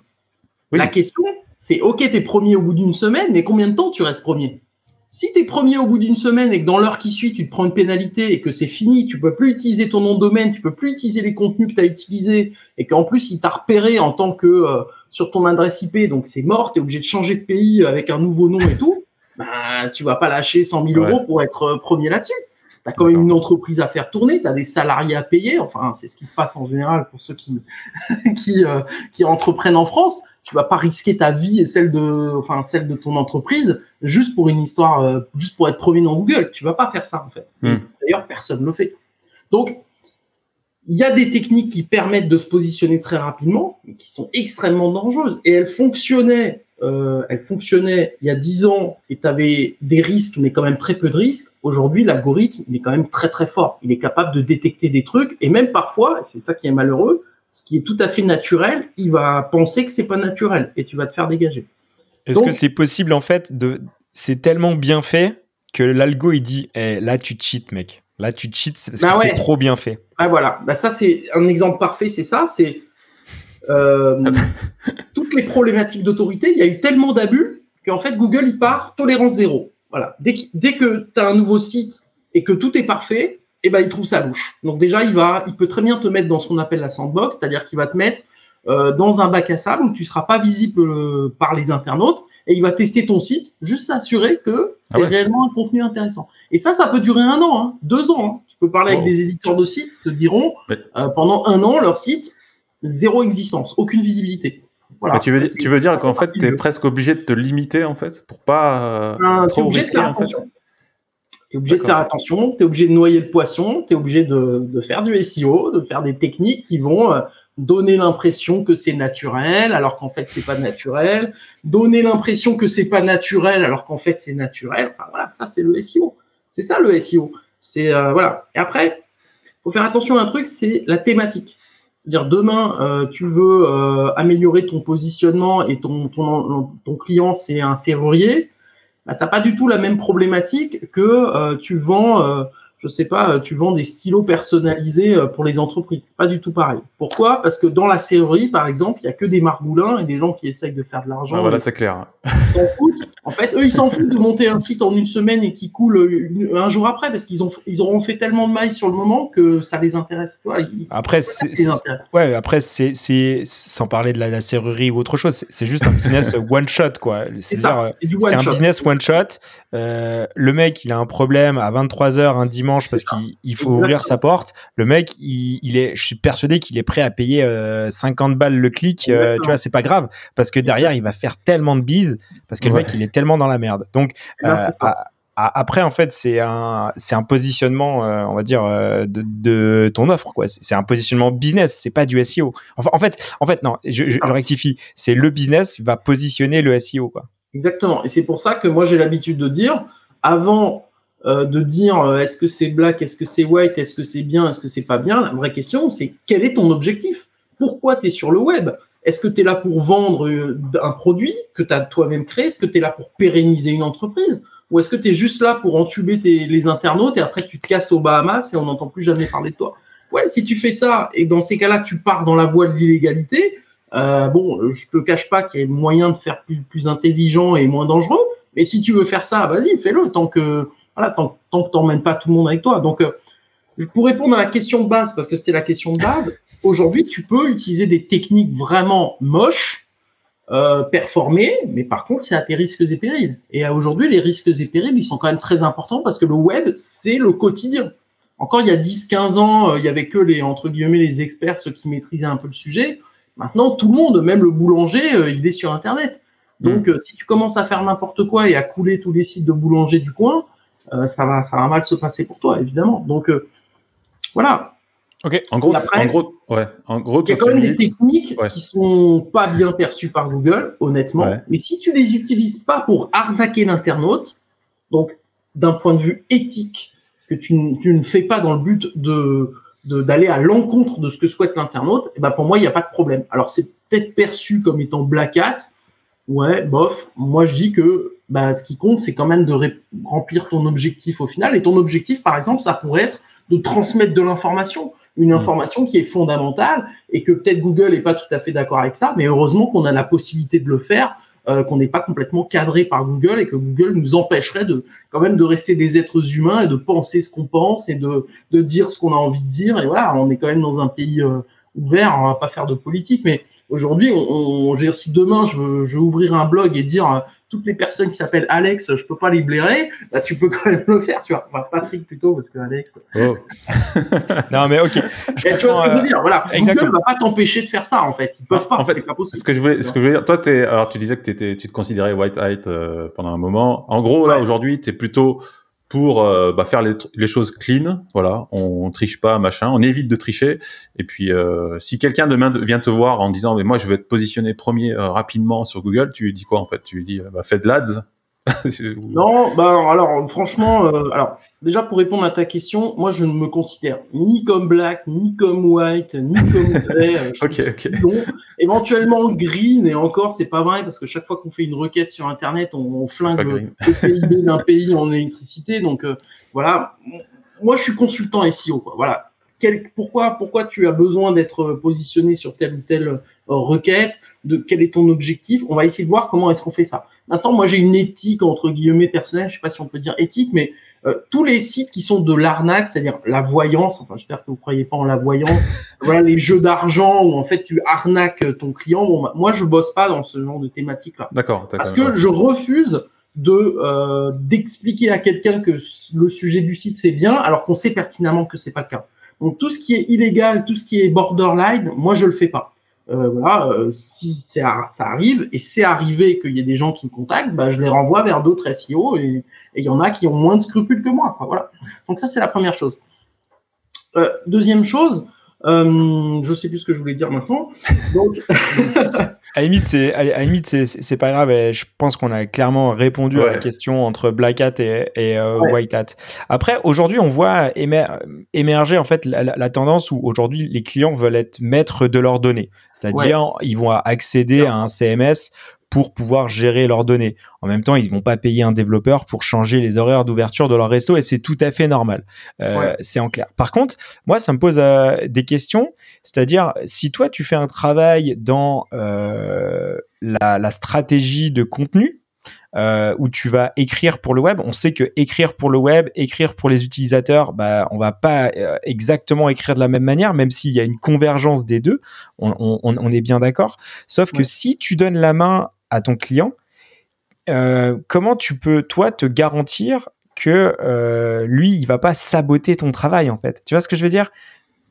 La question, c'est, ok, t'es premier au bout d'une semaine, mais combien de temps tu restes premier? Si tu es premier au bout d'une semaine et que dans l'heure qui suit, tu te prends une pénalité et que c'est fini, tu peux plus utiliser ton nom de domaine, tu peux plus utiliser les contenus que tu as utilisés et qu'en plus, il t'a repéré en tant que euh, sur ton adresse IP, donc c'est mort, tu es obligé de changer de pays avec un nouveau nom et tout, bah, tu vas pas lâcher 100 000 euros pour être euh, premier là-dessus tu as quand même une entreprise à faire tourner, tu as des salariés à payer, enfin c'est ce qui se passe en général pour ceux qui qui, euh, qui entreprennent en France. Tu vas pas risquer ta vie et celle de enfin celle de ton entreprise juste pour une histoire euh, juste pour être premier dans Google. Tu vas pas faire ça en fait. Hmm. D'ailleurs, personne ne le fait. Donc il y a des techniques qui permettent de se positionner très rapidement, mais qui sont extrêmement dangereuses. Et elles fonctionnaient euh, elle fonctionnait il y a 10 ans et tu avais des risques, mais quand même très peu de risques. Aujourd'hui, l'algorithme, il est quand même très très fort. Il est capable de détecter des trucs et même parfois, c'est ça qui est malheureux, ce qui est tout à fait naturel, il va penser que c'est pas naturel et tu vas te faire dégager. Est-ce que c'est possible en fait de, c'est tellement bien fait que l'algo il dit, eh, là tu cheats mec, là tu cheats parce bah que c'est trop bien fait. Ah voilà, bah ça c'est un exemple parfait, c'est ça, c'est toutes les problématiques d'autorité, il y a eu tellement d'abus qu'en fait Google il part tolérance zéro. Voilà. Dès, dès que tu as un nouveau site et que tout est parfait, eh ben il trouve ça louche. Donc déjà il va, il peut très bien te mettre dans ce qu'on appelle la sandbox, c'est-à-dire qu'il va te mettre euh, dans un bac à sable où tu seras pas visible euh, par les internautes et il va tester ton site, juste s'assurer que c'est ah réellement un contenu intéressant. Et ça, ça peut durer un an, hein, deux ans. Hein. Tu peux parler avec des éditeurs de sites, ils te diront euh, pendant un an leur site zéro existence, aucune visibilité. Voilà. tu veux, tu veux dire qu'en fait, tu es presque obligé de te limiter, en fait, pour pas euh, trop risquer, en fait Tu es obligé de faire attention, tu es obligé de noyer le poisson, tu es obligé de, de, faire du SEO, de faire des techniques qui vont euh, donner l'impression que c'est naturel, alors qu'en fait, c'est pas naturel, donner l'impression que c'est pas naturel, alors qu'en fait, c'est naturel. Enfin, voilà, ça, c'est le SEO. C'est ça, le SEO. C'est, euh, voilà. Et après, faut faire attention à un truc, c'est la thématique dire demain euh, tu veux euh, améliorer ton positionnement et ton ton, client c'est un serrurier, bah, t'as pas du tout la même problématique que euh, tu vends je sais pas, euh, tu vends des stylos personnalisés euh, pour les entreprises. Pas du tout pareil. Pourquoi? Parce que dans la serrurerie, par exemple, il y a que des margoulins et des gens qui essayent de faire de l'argent. Ah, voilà, c'est clair. Ils s'en foutent. En fait, eux, ils s'en foutent de monter un site en une semaine et qui coule un jour après parce qu'ils ont, ils auront fait tellement de mailles sur le moment que ça les intéresse. Toi, après, c'est, ouais, après, c'est, c'est, sans parler de la, serrurerie ou autre chose, c'est, juste un business one shot, quoi. C'est, ça. C'est, un business one shot. Euh, le mec, il a un problème à 23 h un dimanche parce qu'il faut ouvrir sa porte. Le mec, il, est, je suis persuadé qu'il est prêt à payer 50 euh, balles le clic. Euh, tu vois, c'est pas grave parce que derrière, il va faire tellement de bises parce que le mec, il est tellement dans la merde. Donc, euh, après, en fait, c'est un, c'est un positionnement, on va dire, de, ton offre, quoi. C'est un positionnement business, c'est pas du SEO. Enfin, en fait, en fait, non, je, je rectifie. C'est le business va positionner le SEO, quoi. Exactement. Et c'est pour ça que moi, j'ai l'habitude de dire, avant euh, de dire euh, est-ce que c'est black, est-ce que c'est white, est-ce que c'est bien, est-ce que c'est pas bien. La vraie question, c'est quel est ton objectif? Pourquoi tu es sur le web? Est-ce que tu es là pour vendre euh, un produit que tu as toi-même créé? Est-ce que tu es là pour pérenniser une entreprise? Ou est-ce que tu es juste là pour entuber tes, les internautes et après tu te casses aux Bahamas et on n'entend plus jamais parler de toi? Ouais, si tu fais ça et dans ces cas-là tu pars dans la voie de l'illégalité, euh, bon, je te cache pas qu'il y a moyen de faire plus, plus intelligent et moins dangereux, mais si tu veux faire ça, vas-y, fais-le tant que voilà, tant, tant que t'emmènes pas tout le monde avec toi. Donc, euh, pour répondre à la question de base, parce que c'était la question de base, aujourd'hui, tu peux utiliser des techniques vraiment moches, euh, performer, mais par contre, c'est à tes risques et périls. Et aujourd'hui, les risques et périls, ils sont quand même très importants parce que le web, c'est le quotidien. Encore il y a 10-15 ans, euh, il y avait que les, entre guillemets, les experts, ceux qui maîtrisaient un peu le sujet. Maintenant, tout le monde, même le boulanger, il est sur Internet. Donc, si tu commences à faire n'importe quoi et à couler tous les sites de boulanger du coin, ça va, ça va mal se passer pour toi, évidemment. Donc, voilà. Ok. En gros, en gros, ouais. En gros, il y a quand même des techniques qui sont pas bien perçues par Google, honnêtement. Mais si tu les utilises pas pour arnaquer l'internaute, donc d'un point de vue éthique, que tu, ne fais pas dans le but de d'aller à l'encontre de ce que souhaite l'internaute, et eh ben pour moi il n'y a pas de problème. Alors c'est peut-être perçu comme étant black hat, ouais, bof. Moi je dis que bah, ce qui compte c'est quand même de remplir ton objectif au final. Et ton objectif par exemple ça pourrait être de transmettre de l'information une mm. information qui est fondamentale et que peut-être Google n'est pas tout à fait d'accord avec ça, mais heureusement qu'on a la possibilité de le faire, euh, qu'on n'est pas complètement cadré par Google et que Google nous empêcherait de quand même de rester des êtres humains et de penser ce qu'on pense et de, de dire ce qu'on a envie de dire. Et voilà, on est quand même dans un pays euh, ouvert, on va pas faire de politique, mais Aujourd'hui, on, on, je veux dire, si demain je veux, je veux ouvrir un blog et dire euh, toutes les personnes qui s'appellent Alex, je peux pas les blairer, bah, tu peux quand même le faire, tu vois. Enfin, Patrick plutôt, parce que Alex. Oh. non, mais ok. tu vois ce que je veux dire Voilà. Exactement. Google va pas t'empêcher de faire ça, en fait. Ils peuvent pas. En fait, c'est pas possible. Ce que je voulais, ce que je veux dire, toi, es, alors tu disais que étais, tu te considérais white hat euh, pendant un moment. En gros, là, aujourd'hui, tu es plutôt pour euh, bah, faire les, les, choses clean. Voilà, on, triche pas, machin, on évite de tricher. Et puis, euh, si quelqu'un demain vient te voir en disant, mais moi, je vais être positionné premier euh, rapidement sur Google, tu lui dis quoi en fait? Tu lui dis, bah, fais de l'ads, non, bah alors franchement, euh, alors déjà pour répondre à ta question, moi je ne me considère ni comme black, ni comme white, ni comme gray. Euh, Éventuellement green et encore c'est pas vrai parce que chaque fois qu'on fait une requête sur internet, on, flingue le, PIB d'un pays en électricité. Donc euh, voilà, moi je suis consultant SEO quoi. Voilà, pourquoi, pourquoi tu as besoin d'être positionné sur telle ou telle euh, requête, de quel est ton objectif? On va essayer de voir comment est-ce qu'on fait ça. Maintenant, moi, j'ai une éthique entre guillemets personnelle. Je sais pas si on peut dire éthique, mais euh, tous les sites qui sont de l'arnaque, c'est-à-dire la voyance. Enfin, j'espère que vous croyez pas en la voyance. voilà, les jeux d'argent où en fait tu arnaques ton client. Bon, bah, moi, je bosse pas dans ce genre de thématique-là. D'accord. Parce que je refuse de euh, d'expliquer à quelqu'un que le sujet du site c'est bien, alors qu'on sait pertinemment que c'est pas le cas. Donc tout ce qui est illégal, tout ce qui est borderline, moi je le fais pas. Euh, voilà, euh, si ça, arrive et c'est arrivé qu'il y ait des gens qui me contactent, bah, je les renvoie vers d'autres SEO et il y en a qui ont moins de scrupules que moi. voilà. Donc ça c'est la première chose. Euh, deuxième chose, euh, je sais plus ce que je voulais dire maintenant. Donc, à limite, c'est à limite c'est pas grave. je pense qu'on a clairement répondu à la question entre Black Hat et, et euh, White Hat. Après, aujourd'hui, on voit émerger en fait la, tendance où aujourd'hui les clients veulent être maîtres de leurs données, c'est-à-dire ils vont accéder à un CMS pour pouvoir gérer leurs données. En même temps, ils vont pas payer un développeur pour changer les horaires d'ouverture de leur resto et c'est tout à fait normal. Euh, C'est en clair. Par contre, moi, ça me pose euh, des questions. C'est-à-dire, si toi, tu fais un travail dans euh, la, la, stratégie de contenu, où tu vas écrire pour le web. On sait que écrire pour le web, écrire pour les utilisateurs, bah, on va pas exactement écrire de la même manière, même s'il y a une convergence des deux. On, on, on est bien d'accord. Sauf que si tu donnes la main à ton client, euh, comment tu peux toi te garantir que euh, lui il va pas saboter ton travail en fait? Tu vois ce que je veux dire?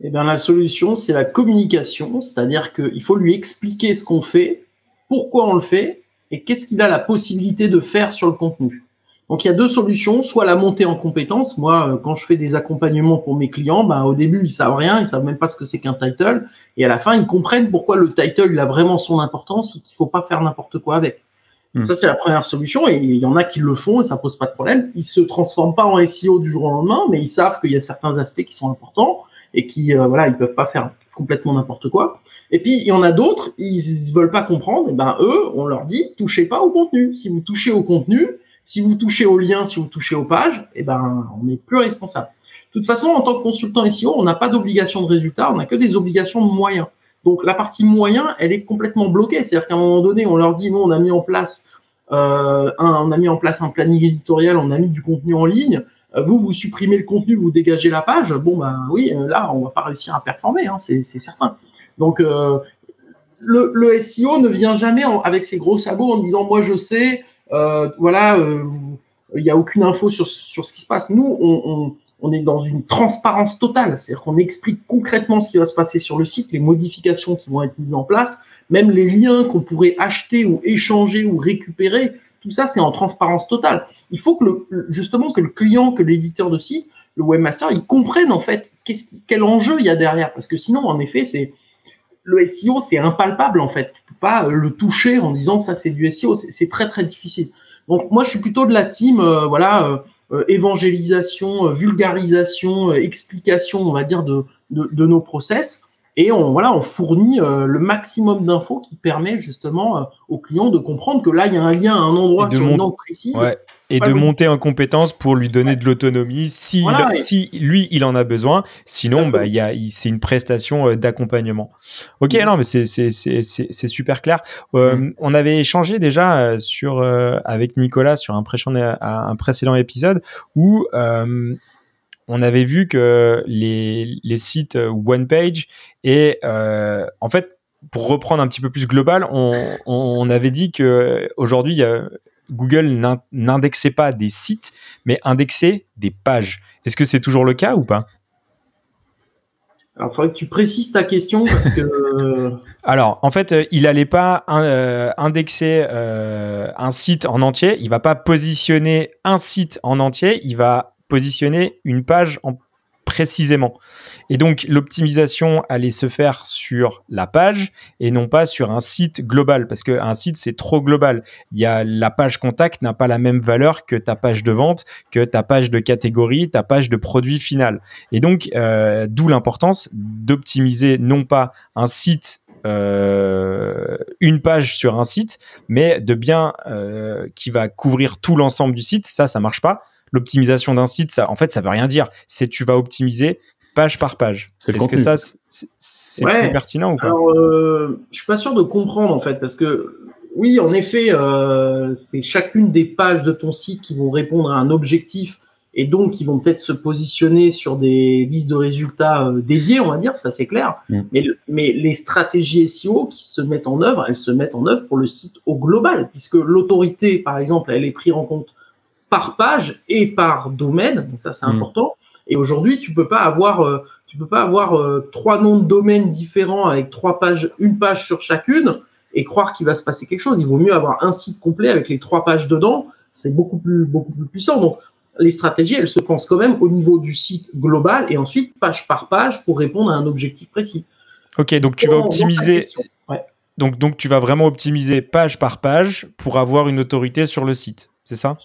Eh bien la solution c'est la communication, c'est-à-dire qu'il faut lui expliquer ce qu'on fait, pourquoi on le fait et qu'est-ce qu'il a la possibilité de faire sur le contenu. Donc il y a deux solutions, soit la montée en compétences. Moi, euh, quand je fais des accompagnements pour mes clients, ben, au début ils savent rien, ils savent même pas ce que c'est qu'un title, et à la fin ils comprennent pourquoi le title il a vraiment son importance et qu'il faut pas faire n'importe quoi avec. Hmm. Ça c'est la première solution, et il y en a qui le font et ça pose pas de problème. Ils se transforment pas en SEO du jour au lendemain, mais ils savent qu'il y a certains aspects qui sont importants et qui euh, voilà ils peuvent pas faire complètement n'importe quoi. Et puis il y en a d'autres, ils veulent pas comprendre, et ben eux on leur dit touchez pas au contenu. Si vous touchez au contenu si vous touchez aux liens, si vous touchez aux pages, eh ben, on n'est plus responsable. De toute façon, en tant que consultant SEO, on n'a pas d'obligation de résultat, on n'a que des obligations de moyens. Donc la partie moyen, elle est complètement bloquée. C'est-à-dire qu'à un moment donné, on leur dit, nous, on a mis en place euh, un, on a mis en place un planning éditorial, on a mis du contenu en ligne. Euh, vous, vous supprimez le contenu, vous dégagez la page. Bon, ben oui, euh, là, on va pas réussir à performer, hein, c'est certain. Donc le, le, SEO ne vient jamais avec ses gros sabots en disant, moi, je sais, euh, voilà, euh, il n'y a aucune info sur, sur ce qui se passe. Nous, on, on est dans une transparence totale, c'est-à-dire qu'on explique concrètement ce qui va se passer sur le site, les modifications qui vont être mises en place, même les liens qu'on pourrait acheter ou échanger ou récupérer, tout ça c'est en transparence totale. Il faut que le, justement que le client, que l'éditeur de site, le webmaster, il comprenne en fait qu'est-ce quel enjeu il y a derrière, parce que sinon en effet c'est le SEO c'est impalpable en fait, pas le toucher en disant ça c'est du SEO, c'est très très difficile. Donc moi je suis plutôt de la team, euh, voilà. Euh, euh, évangélisation, euh, vulgarisation, euh, explication, on va dire, de, de, de, nos process. Et on, voilà, on fournit le maximum d'infos qui permet justement aux clients de comprendre que là, il y a un lien à un endroit sur une langue précise et de monter en compétence pour lui donner de l'autonomie si, si lui il en a besoin. Sinon, bah, il y a, c'est une prestation euh, d'accompagnement. Ok, mm. non, mais c'est, c'est, c'est, c'est super clair. Euh, mm. On avait échangé déjà euh, sur, avec Nicolas sur un, un précédent épisode où on avait vu que les, les sites one page et en fait pour reprendre un petit peu plus global, on, on avait dit que aujourd'hui il y a Google n'indexait pas des sites, mais indexait des pages. Est-ce que c'est toujours le cas ou pas? Alors, il faudrait que tu précises ta question parce que. Alors, en fait, euh, il n'allait pas euh, indexer euh, un site en entier. Il va pas positionner un site en entier. Il va positionner une page en précisément. Et donc l'optimisation allait se faire sur la page et non pas sur un site global parce qu'un site c'est trop global. Il y a la page contact n'a pas la même valeur que ta page de vente, que ta page de catégorie, ta page de produit final. Et donc euh, d'où l'importance d'optimiser non pas un site euh, une page sur un site, mais de bien euh, qui va couvrir tout l'ensemble du site. Ça, ça marche pas l'optimisation d'un site, ça, en fait, ça veut rien dire. C'est tu vas optimiser page par page. Est-ce que ça, c'est plus pertinent ou pas Alors, euh, je suis pas sûr de comprendre en fait, parce que oui, en effet, euh, c'est chacune des pages de ton site qui vont répondre à un objectif et donc qui vont peut-être se positionner sur des listes de résultats euh, dédiées, on va dire, ça c'est clair. Mm. Mais, mais les stratégies SEO qui se mettent en œuvre, elles se mettent en œuvre pour le site au global, puisque l'autorité, par exemple, elle est prise en compte par page et par domaine. Donc ça, c'est mm. important. Et aujourd'hui, tu peux pas avoir, euh, tu peux pas avoir euh, trois noms de domaines différents avec trois pages, une page sur chacune et croire qu'il va se passer quelque chose. Il vaut mieux avoir un site complet avec les trois pages dedans. C'est beaucoup plus, beaucoup plus puissant. Donc, les stratégies, elles se pensent quand même au niveau du site global et ensuite page par page pour répondre à un objectif précis. Ok, donc tu vas optimiser. Donc, donc tu vas vraiment optimiser page par page pour avoir une autorité sur le site, c'est ça?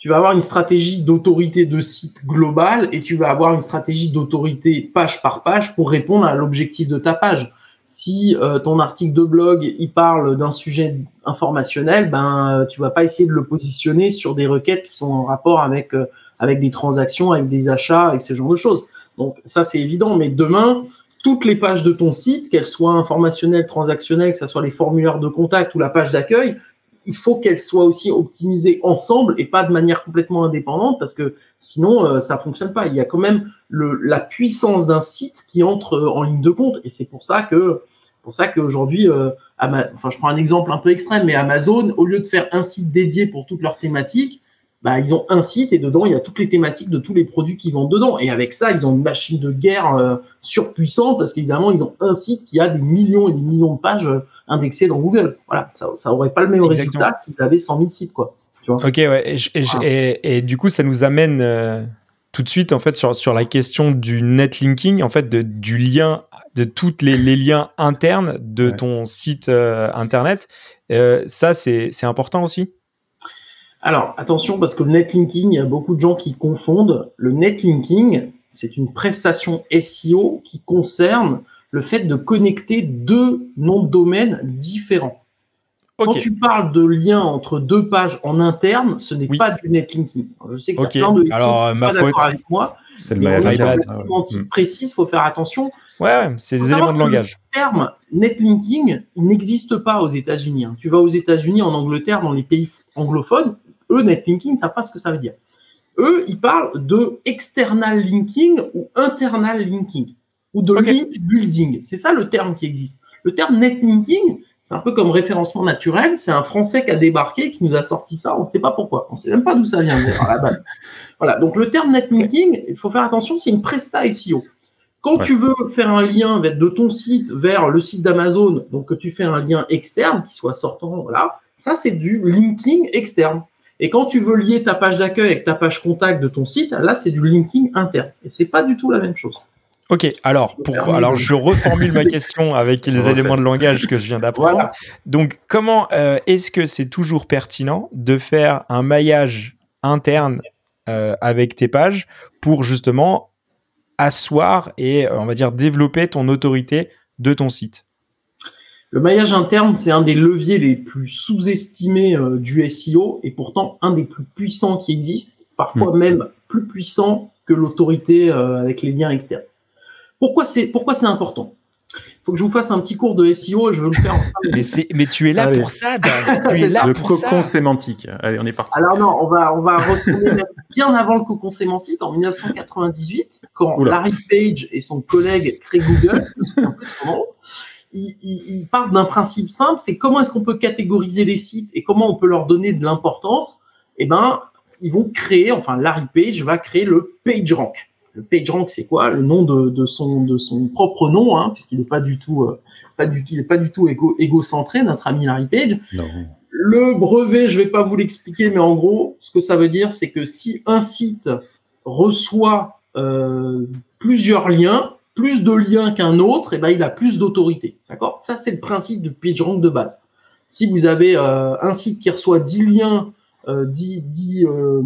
Tu vas avoir une stratégie d'autorité de site global et tu vas avoir une stratégie d'autorité page par page pour répondre à l'objectif de ta page. Si euh, ton article de blog il parle d'un sujet informationnel, ben euh, tu vas pas essayer de le positionner sur des requêtes qui sont en rapport avec euh, avec des transactions, avec des achats, avec ce genre de choses. Donc ça c'est évident, mais demain toutes les pages de ton site, qu'elles soient informationnelles, transactionnelles, que ce soit les formulaires de contact ou la page d'accueil, il faut qu'elles soient aussi optimisées ensemble et pas de manière complètement indépendante parce que sinon euh, ça fonctionne pas. Il y a quand même le, la puissance d'un site qui entre euh, en ligne de compte et c'est pour ça que pour ça qu'aujourd'hui, euh, enfin je prends un exemple un peu extrême, mais Amazon, au lieu de faire un site dédié pour toutes leurs thématiques, bah, ils ont un site et dedans, il y a toutes les thématiques de tous les produits qui vendent dedans. Et avec ça, ils ont une machine de guerre euh, surpuissante parce qu'évidemment, ils ont un site qui a des millions et des millions de pages euh, indexées dans Google. Voilà, ça, ça aurait pas le même résultat s'ils avaient 100 000 sites, quoi. Tu vois? Ok, ouais. Et, et, du coup, ça nous amène euh, tout de suite, en fait, sur, sur la question du netlinking, en fait, de, du lien, de tous les, les, liens internes de ton site internet. ça, c'est important aussi? Alors, attention, parce que le netlinking, il y a beaucoup de gens qui confondent. Le netlinking, c'est une prestation SEO qui concerne le fait de connecter deux noms de domaine différents. Quand tu parles de lien entre deux pages en interne, ce n'est pas du netlinking. Je sais qu'il y a plein de SEO qui sont pas d'accord avec moi. C'est le maillage sémantique précis, il faut faire attention. Ouais, c'est des éléments de langage. Le terme netlinking, il n'existe pas aux États-Unis. Hein. Tu vas aux États-Unis, en Angleterre, dans les pays anglophones, eux, netlinking, ça pas ce que ça veut dire. Eux, ils parlent de external linking ou internal linking ou de link building. C'est ça le terme qui existe. Le terme netlinking, C'est un peu comme référencement naturel. C'est un Français qui a débarqué, qui nous a sorti ça. On ne sait pas pourquoi. On ne sait même pas d'où ça vient à la base. Voilà. Donc le terme netlinking, il faut faire attention, c'est une presta SEO. Quand tu veux faire un lien de ton site vers le site d'Amazon, donc que tu fais un lien externe qui soit sortant, voilà, ça c'est du linking externe. Et quand tu veux lier ta page d'accueil avec ta page contact de ton site, là c'est du linking interne. Et c'est pas du tout la même chose. Ok, alors pour alors je reformule ma question avec les éléments de langage que je viens d'apprendre. Donc comment euh, est-ce que c'est toujours pertinent de faire un maillage interne euh, avec tes pages pour justement asseoir et euh, on va dire développer ton autorité de ton site? Le maillage interne, c'est un des leviers les plus sous-estimés du SEO et pourtant un des plus puissants qui existent, parfois hmm. même plus puissant que l'autorité avec les liens externes. Pourquoi c'est pourquoi c'est important? Il faut que je vous fasse un petit cours de SEO et je veux le faire en mais, mais tu es là pour ça, Dan. Tu es là le cocon sémantique. Allez, on est parti. Alors non, on va, on va retourner bien avant le cocon sémantique, en 1998, quand Larry Page et son collègue créent Google, ils, ils, ils partent d'un principe simple, c'est comment est-ce qu'on peut catégoriser les sites et comment on peut leur donner de l'importance. Eh ben, ils vont créer, enfin Larry Page va créer le PageRank le PageRank, c'est quoi? Le nom de, son, de son propre nom, hein, puisqu'il n'est pas du tout, euh, pas du, il est pas du tout égo, égocentré, notre ami Larry Page. Le brevet, je vais pas vous l'expliquer, mais en gros, ce que ça veut dire, c'est que si un site reçoit euh, plusieurs liens, plus de liens qu'un autre, et eh ben il a plus d'autorité. D'accord? Ça, c'est le principe du PageRank de base. Si vous avez euh, un site qui reçoit 10 liens 10, euh, 10, euh,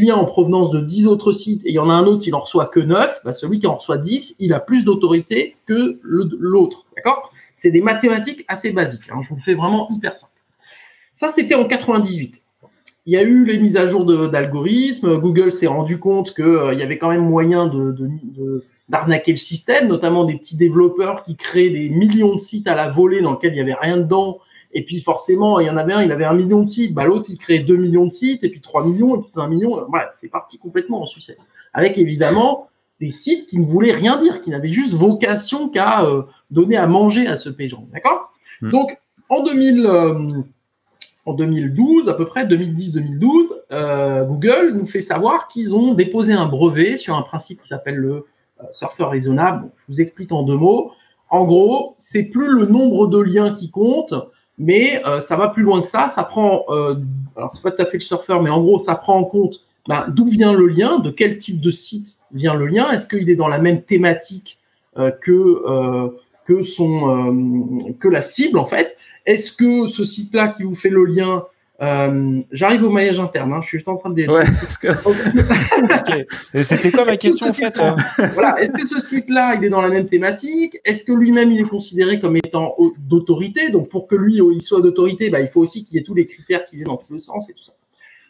liens en provenance de 10 autres sites et il y en a un autre, il en reçoit que 9, bah celui qui en reçoit 10, il a plus d'autorité que l'autre. D'accord? C'est des mathématiques assez basiques. Hein, je vous le fais vraiment hyper simple. Ça, c'était en 98. Il y a eu les mises à jour d'algorithmes. Google s'est rendu compte qu'il y avait quand même moyen de, d'arnaquer le système, notamment des petits développeurs qui créent des millions de sites à la volée dans lesquels il n'y avait rien dedans et puis forcément, il y en avait un, il avait un million de sites, bah, l'autre il créait 2 millions de sites, et puis 3 millions, et puis 5 millions. Voilà, c'est parti complètement en succès. Avec évidemment des sites qui ne voulaient rien dire, qui n'avaient juste vocation qu'à euh, donner à manger à ce pégeant. D'accord? Hmm. Donc en 2000, euh, en 2012, à peu près 2010-2012, euh, Google nous fait savoir qu'ils ont déposé un brevet sur un principe qui s'appelle le surfeur raisonnable. je vous explique en deux mots. En gros, c'est plus le nombre de liens qui compte, mais euh, ça va plus loin que ça. Ça prend, euh, alors c'est pas tout à fait le surfeur, mais en gros, ça prend en compte ben, d'où vient le lien, de quel type de site vient le lien. Est-ce qu'il est dans la même thématique euh, que euh, que son que la cible en fait? Est-ce que ce site-là qui vous fait le lien euh, j'arrive au maillage interne. Hein, je suis juste en train de. Ouais, que... C'était quoi ma question en fait hein Voilà. Est-ce que ce site-là, il est dans la même thématique? Est-ce que lui-même, il est considéré comme étant d'autorité? Donc, pour que lui, il soit d'autorité, bah, il faut aussi qu'il y ait tous les critères qui viennent dans tous les sens et tout ça.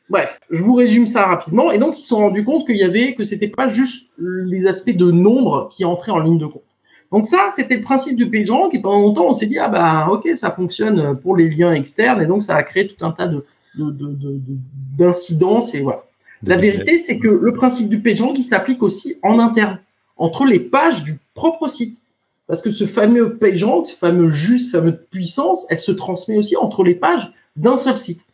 Bref, je vous résume ça rapidement. Et donc, ils se sont rendus compte qu'il y avait que c'était pas juste les aspects de nombre qui entraient en ligne de compte. Donc ça, c'était le principe du PageRank et pendant longtemps, on s'est dit, ah bah ok, ça fonctionne pour les liens externes et donc ça a créé tout un tas de, d'incidences et voilà. La vérité, c'est que le principe du PageRank, il s'applique aussi en interne, entre les pages du propre site. Parce que ce fameux PageRank, ce fameux juste, fameux puissance, elle se transmet aussi entre les pages d'un seul site.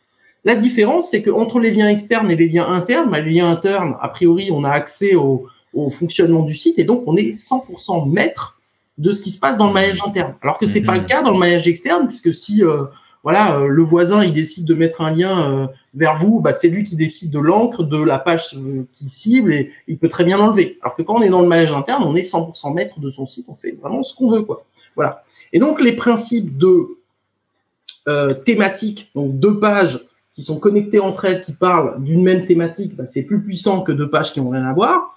La différence, c'est que entre les liens externes et les liens internes, bah, les liens internes, a priori, on a accès au, au fonctionnement du site et donc on est 100% maître de ce qui se passe dans le maillage interne. Alors que c'est pas le cas dans le maillage externe, puisque si euh, voilà euh, le voisin il décide de mettre un lien euh, vers vous, bah, c'est lui qui décide de l'encre, de la page qui cible et il peut très bien l'enlever. Alors que quand on est dans le maillage interne, on est 100% maître de son site, on fait vraiment ce qu'on veut quoi. Voilà. Et donc les principes de thématique, donc deux pages qui sont connectées entre elles, qui parlent d'une même thématique, bah, c'est plus puissant que deux pages qui n'ont rien à voir.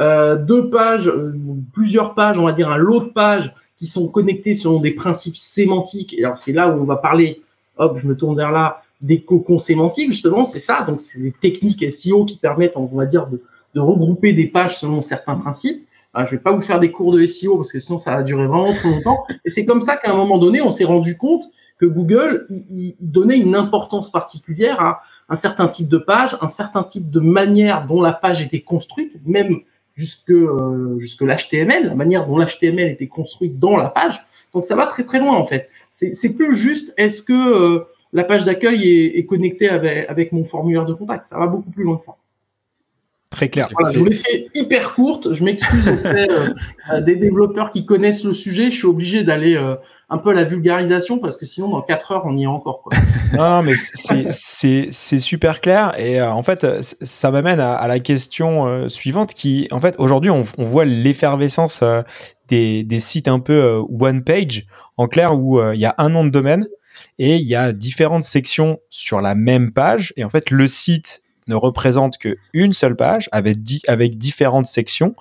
Euh, deux pages, euh, plusieurs pages, on va dire un lot de pages qui sont connectées selon des principes sémantiques. Et alors c'est là où on va parler, hop, je me tourne vers là, des cocons sémantiques, justement, c'est ça. Donc c'est des techniques SEO qui permettent, on va dire, de, regrouper des pages selon certains principes. Alors, je vais pas vous faire des cours de SEO parce que sinon ça va durer vraiment trop longtemps. Et c'est comme ça qu'à un moment donné, on s'est rendu compte que Google il donnait une importance particulière à un certain type de page, un certain type de manière dont la page était construite, même jusque jusque l'HTML, la manière dont l'HTML était construit dans la page. Donc ça va très très loin en fait. C'est plus juste est-ce que la page d'accueil est, est, connectée avec, avec mon formulaire de contact. Ça va beaucoup plus loin que ça. Très clair. je vous l'ai fait hyper courte. Je m'excuse auprès euh, des développeurs qui connaissent le sujet. Je suis obligé d'aller euh, un peu à la vulgarisation parce que sinon, dans 4 heures, on y est encore. Quoi. non, mais c'est super clair. Et euh, en fait, ça m'amène à, à, la question suivante qui, en fait, aujourd'hui, on, on, voit l'effervescence des, des, sites un peu one page, en clair, où il y a un nom de domaine et il y a différentes sections sur la même page. Et en fait, le site ne représente qu'une seule page avec, avec différentes sections.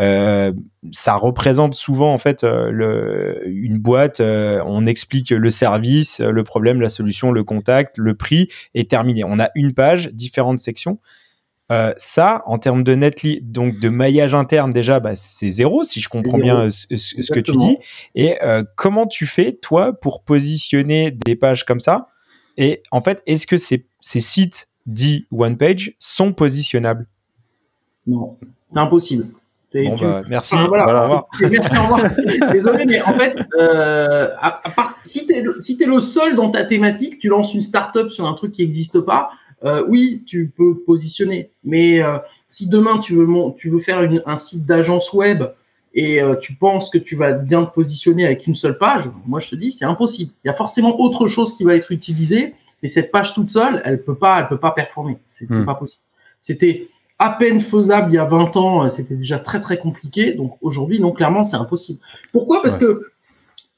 Euh, ça représente souvent en fait euh, le, une boîte. Euh, on explique le service, le problème, la solution, le contact, le prix et terminé. On a une page, différentes sections. Euh, ça, en termes de netly, donc de maillage interne, déjà, bah, c'est zéro, si je comprends bien ce, ce, que tu dis. Et euh, comment tu fais, toi, pour positionner des pages comme ça? Et en fait, est-ce que ces, ces sites dit one page sont positionnables Non, c'est impossible. Bon, bah, merci. voilà, merci, au revoir. Désolé, mais en fait, euh, à, part, si tu es, si es le seul dans ta thématique, tu lances une startup sur un truc qui n'existe pas, euh, oui, tu peux positionner. Mais euh, si demain tu veux, tu veux faire une, un site d'agence web et tu penses que tu vas bien te positionner avec une seule page, moi je te dis c'est impossible. Il y a forcément autre chose qui va être utilisée mais cette page toute seule, elle peut pas, elle peut pas performer. C'est hmm. pas possible. C'était à peine faisable il y a 20 ans, c'était déjà très très compliqué. Donc aujourd'hui, non, clairement, c'est impossible. Pourquoi? Parce que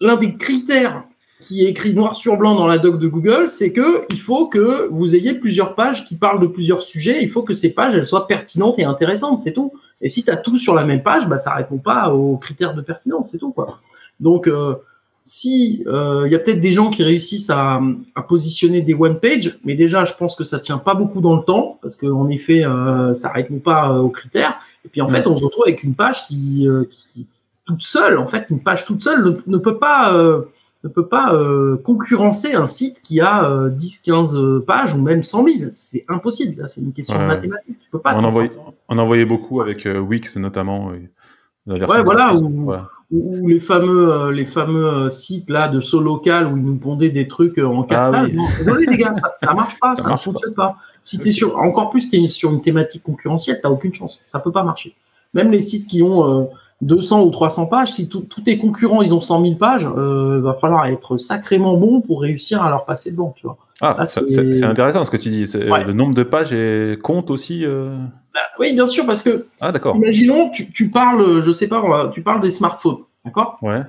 l'un des critères qui est écrit noir sur blanc dans la doc de Google, c'est que il faut que vous ayez plusieurs pages qui parlent de plusieurs sujets. Il faut que ces pages elles soient pertinentes et intéressantes, c'est tout. Et si tu as tout sur la même page, bah ça répond pas aux critères de pertinence, c'est tout quoi. Donc euh, si il euh, y a peut-être des gens qui réussissent à, à, positionner des one page, mais déjà je pense que ça tient pas beaucoup dans le temps parce qu'en effet euh, ça répond pas euh, aux critères. Et puis en fait on se retrouve avec une page qui, euh, qui, qui, toute seule en fait une page toute seule ne, peut pas ne peut pas concurrencer un site qui a 10, 15 pages ou même 100 000. C'est impossible. Là, c'est une question de mathématiques. Tu peux pas. On, envoyait, on envoyait beaucoup avec Wix notamment. ouais, voilà, voilà ou les fameux euh, les fameux euh, sites là de saut local où ils nous pondaient des trucs euh, en quatre ah, désolé les gars, ça, ça marche pas, ça, ne fonctionne pas. Si t'es sur encore plus t'es sur une thématique concurrentielle, t'as aucune chance, ça peut pas marcher. Même les sites qui ont 200 ou 300 pages, si tous tes concurrents ils ont 100 000 pages, euh, va falloir être sacrément bon pour réussir à leur passer devant, tu vois. Ah, c'est intéressant ce que tu dis. Le nombre de pages compte aussi. Bah, oui, bien sûr, parce que. Ah, d'accord. Imaginons, tu, tu, parles, je sais pas, tu parles des smartphones, d'accord? Ouais.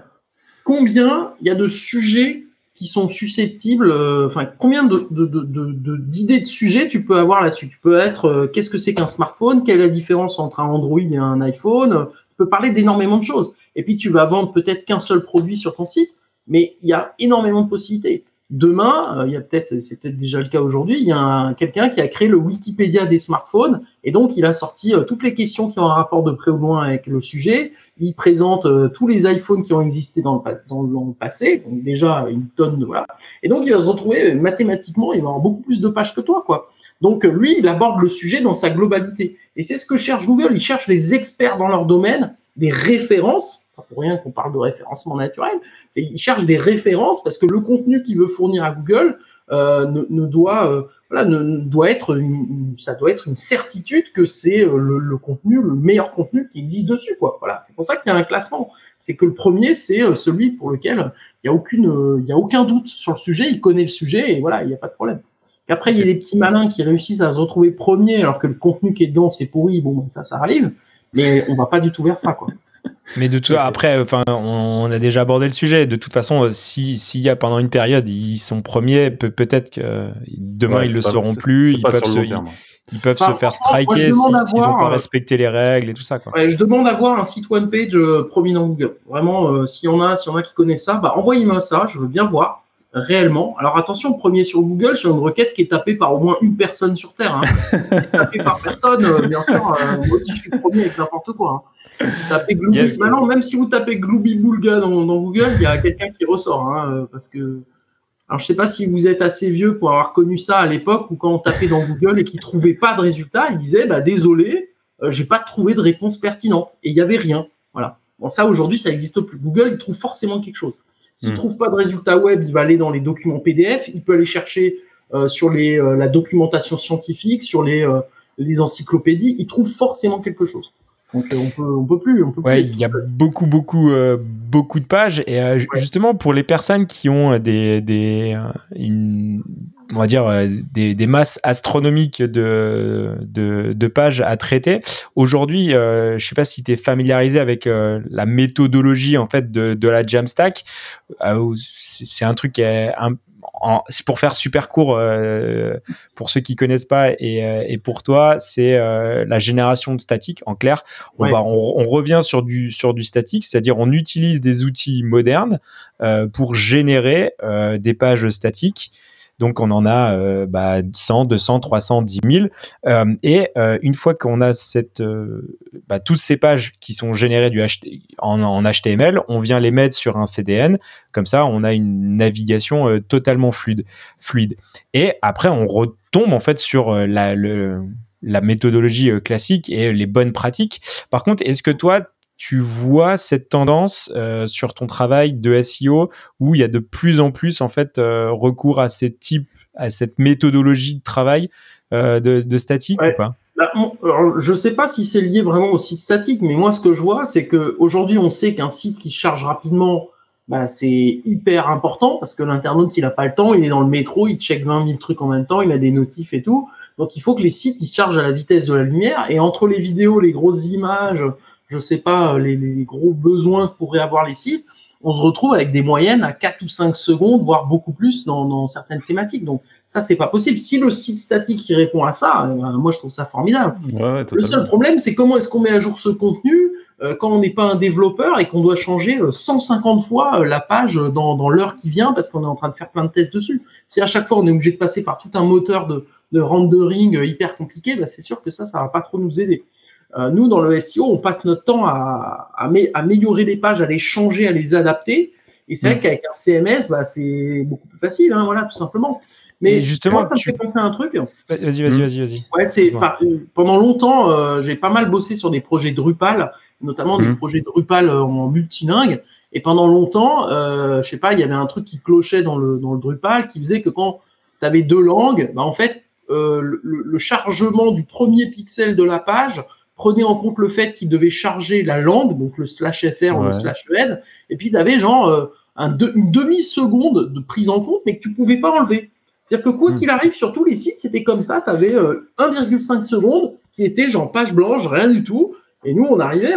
Combien il y a de sujets qui sont susceptibles, euh, enfin, combien de, de, de, sujets tu peux avoir là-dessus? Tu peux être, euh, qu'est-ce que c'est qu'un smartphone? Quelle est la différence entre un Android et un iPhone? Tu peux parler d'énormément de choses. Et puis, tu vas vendre peut-être qu'un seul produit sur ton site, mais il y a énormément de possibilités. Demain, euh, il y a peut-être, c'est peut-être déjà le cas aujourd'hui, il y a quelqu'un qui a créé le Wikipédia des smartphones et donc il a sorti euh, toutes les questions qui ont un rapport de près ou loin avec le sujet. Il présente euh, tous les iPhones qui ont existé dans le, dans, le passé, donc déjà une tonne de voilà. Et donc il va se retrouver mathématiquement, il va avoir beaucoup plus de pages que toi, quoi. Donc lui, il aborde le sujet dans sa globalité. Et c'est ce que cherche Google. Il cherche des experts dans leur domaine, des références pas pour rien qu'on parle de référencement naturel. Il cherche des références parce que le contenu qu'il veut fournir à Google euh, ne, ne, doit, euh, voilà, ne, doit être une, ça doit être une certitude que c'est euh, le, le, contenu, le meilleur contenu qui existe dessus, quoi. Voilà, c'est pour ça qu'il y a un classement. C'est que le premier, c'est euh, celui pour lequel il y a aucune, il y a aucun doute sur le sujet. Il connaît le sujet et voilà, il n'y a pas de problème. Après, il y a les petits malins qui réussissent à se retrouver premier alors que le contenu qui est dedans c'est pourri. Bon, ben, ça, ça arrive. Mais on va pas du tout vers ça, quoi. Mais de tout après, enfin, on, a déjà abordé le sujet. De toute façon, euh, si s'il y a pendant une période, ils sont premiers, peut-être que demain ils le seront plus. Ils peuvent, se, ils, peuvent se faire striker s'ils n'ont pas euh, respecté les règles et tout ça. Quoi. Ouais, je demande à voir un site one page euh, prominent Google. Vraiment, euh, s'il y en a, s'il y en a qui connaissent ça, bah envoyez-moi ça. Je veux bien voir réellement. Alors attention, premier sur Google, sur une requête qui est tapée par au moins une personne sur Terre. Hein. si tapé par personne, euh, bien sûr, euh, moi aussi je suis premier avec n'importe quoi. Hein. Tapez Maintenant, même si vous tapez Glooby Boulga dans, dans, Google, il y a quelqu'un qui ressort, hein, euh, parce que. Alors je sais pas si vous êtes assez vieux pour avoir connu ça à l'époque où quand on tapait dans Google et qu'il trouvait pas de résultat, il disait bah désolé, j'ai pas trouvé de réponse pertinente. Et il y avait rien. Voilà. Bon, ça aujourd'hui, ça n'existe plus. Google, il trouve forcément quelque chose. S'il ne hmm. trouve pas de résultat web, il va aller dans les documents PDF. Il peut aller chercher sur les, la documentation scientifique, sur les, les encyclopédies. Il trouve forcément quelque chose. Donc on peut, on peut plus. On peut ouais, il y a beaucoup, beaucoup, euh, beaucoup de pages. Et euh, justement, pour les personnes qui ont des, des une, on va dire des, des, masses astronomiques de, de, de, pages à traiter. Aujourd'hui, euh, je sais pas si tu es familiarisé avec la méthodologie en fait de, de la Jamstack. c'est un truc qui est un, c'est pour faire super court euh, pour ceux qui connaissent pas et, euh, et pour toi, c'est euh, la génération de statique. En clair, on va on, revient sur du sur du statique, c'est-à-dire on utilise des outils modernes pour générer des pages statiques donc on en a euh, bah, 100, 200, 300, 10 000. et euh, une fois qu'on a euh, bah, toutes ces pages qui sont générées du en, HTML, on vient les mettre sur un CDN. Comme ça, on a une navigation totalement fluide, fluide. Et après, on retombe en fait sur la méthodologie classique et les bonnes pratiques. Par contre, est-ce que toi, tu vois cette tendance euh, sur ton travail de SEO où il y a de plus en plus en fait euh, recours à ces types, à cette méthodologie de travail euh, de, de, statique ou pas? Bah, Je ne sais pas si c'est lié vraiment au site statique, mais moi ce que je vois, c'est que aujourd'hui on sait qu'un site qui charge rapidement, bah, c'est hyper important parce que l'internaute il n'a pas le temps, il est dans le métro, il check 20 000 trucs en même temps, il a des notifs et tout. Donc il faut que les sites ils chargent à la vitesse de la lumière. Et entre les vidéos, les grosses images, je sais pas, les, les, gros besoins que pourraient avoir les sites, on se retrouve avec des moyennes à 4 ou 5 secondes, voire beaucoup plus dans, dans certaines thématiques. Donc ça, c'est pas possible. Si le site statique y répond à ça, euh, moi je trouve ça formidable. Ouais, le seul problème, c'est comment est-ce qu'on met à jour ce contenu euh, quand on n'est pas un développeur et qu'on doit changer 150 euh, fois la page dans, dans l'heure qui vient parce qu'on est en train de faire plein de tests dessus. Si à chaque fois on est obligé de passer par tout un moteur de, de rendering hyper compliqué, bah c'est sûr que ça, ça va pas trop nous aider. Euh, nous, dans le SEO, on passe notre temps à, améliorer les pages, à les changer, à les adapter. Et c'est vrai mm. qu'avec un CMS, bah, c'est beaucoup plus facile, hein, voilà, tout simplement. Mais justement, ça me fait penser à un truc? Vas-y, vas-y, vas-y, vas-y. Ouais, c'est pendant longtemps, euh, j'ai pas mal bossé sur des projets Drupal, notamment des mm. projets Drupal euh, en multilingue. Et pendant longtemps, euh, je sais pas, il y avait un truc qui clochait dans le dans le Drupal, qui faisait que quand tu avais deux langues, bah en fait, le, le, chargement du premier pixel de la page prenez en compte le fait qu'il devait charger la langue, donc le slash fr ou le slash en, et puis tu avais genre euh, un une demi-seconde de prise en compte, mais que tu pouvais pas enlever. C'est-à-dire que quoi hmm. qu'il arrive sur tous les sites, c'était comme ça, tu avais 1,5 secondes qui était genre page blanche, rien du tout. Et nous, on arrivait,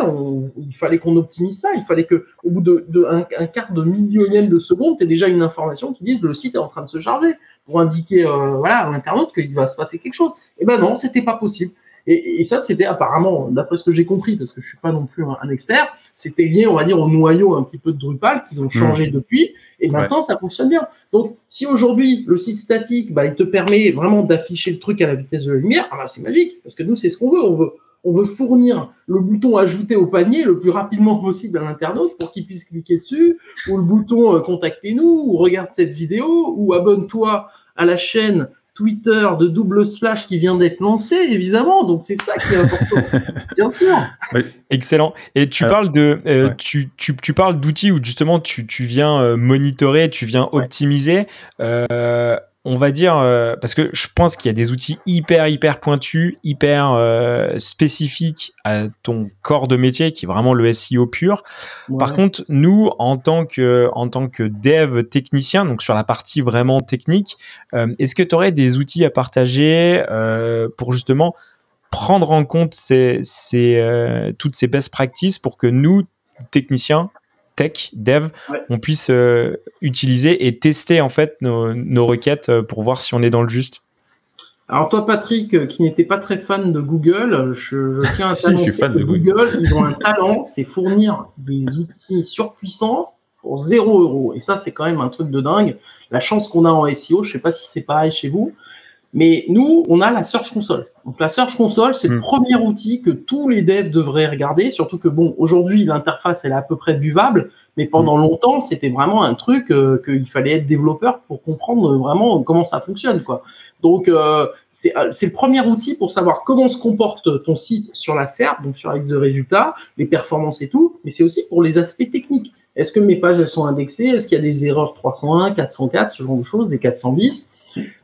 il fallait qu'on optimise ça, il fallait que au bout de, un, quart de millionième de seconde, tu déjà une information qui dise le site est en train de se charger pour indiquer euh, voilà à l'internaute qu'il va se passer quelque chose. Et eh ben non, c'était pas possible. Et, ça, c'était apparemment, d'après ce que j'ai compris, parce que je suis pas non plus un, expert, c'était lié, on va dire, au noyau un petit peu de Drupal qu'ils ont changé mmh. depuis, et maintenant ça fonctionne bien. Donc, si aujourd'hui le site statique, bah, il te permet vraiment d'afficher le truc à la vitesse de la lumière, ah bah, c'est magique, parce que nous, c'est ce qu'on veut. On veut on veut fournir le bouton ajouter au panier le plus rapidement possible à l'internaute pour qu'il puisse cliquer dessus, ou le bouton euh, contactez-nous, ou regarde cette vidéo, ou abonne-toi à la chaîne Twitter de double slash qui vient d'être lancé, évidemment. Donc c'est ça qui est important, bien sûr. excellent. Et tu parles de, euh, tu, tu, tu, parles d'outils où justement tu, tu viens euh, monitorer, tu viens optimiser. Euh, on va dire, euh, parce que je pense qu'il y a des outils hyper, hyper pointus, hyper euh, spécifiques à ton corps de métier, qui est vraiment le SEO pur. Par contre, nous, en tant que, en tant que dev technicien, donc sur la partie vraiment technique, euh, est-ce que tu aurais des outils à partager pour justement prendre en compte ces, ces, toutes ces best practices pour que nous, techniciens, tech, dev, on puisse euh, utiliser et tester en fait nos, requêtes euh, pour voir si on est dans le juste. Alors toi, Patrick, euh, qui n'était pas très fan de Google, je, tiens à t'annoncer que Google, ils ont un talent, c'est fournir des outils surpuissants pour 0 euros. Et ça, c'est quand même un truc de dingue. La chance qu'on a en SEO, je sais pas si c'est pareil chez vous, Mais nous, on a la Search Console. Donc la Search Console, c'est le Hmm. premier outil que tous les devs devraient regarder, surtout que bon, aujourd'hui l'interface elle est à peu près buvable, mais pendant longtemps c'était vraiment un truc euh, qu'il fallait être développeur pour comprendre vraiment comment ça fonctionne quoi. Donc euh, c'est euh, c'est le premier outil pour savoir comment se comporte ton site sur la SERP, donc sur la liste de résultats, les performances et tout, mais c'est aussi pour les aspects techniques. Est-ce que mes pages elles sont indexées? Est-ce qu'il y a des erreurs 301, 404, ce genre de choses, des 410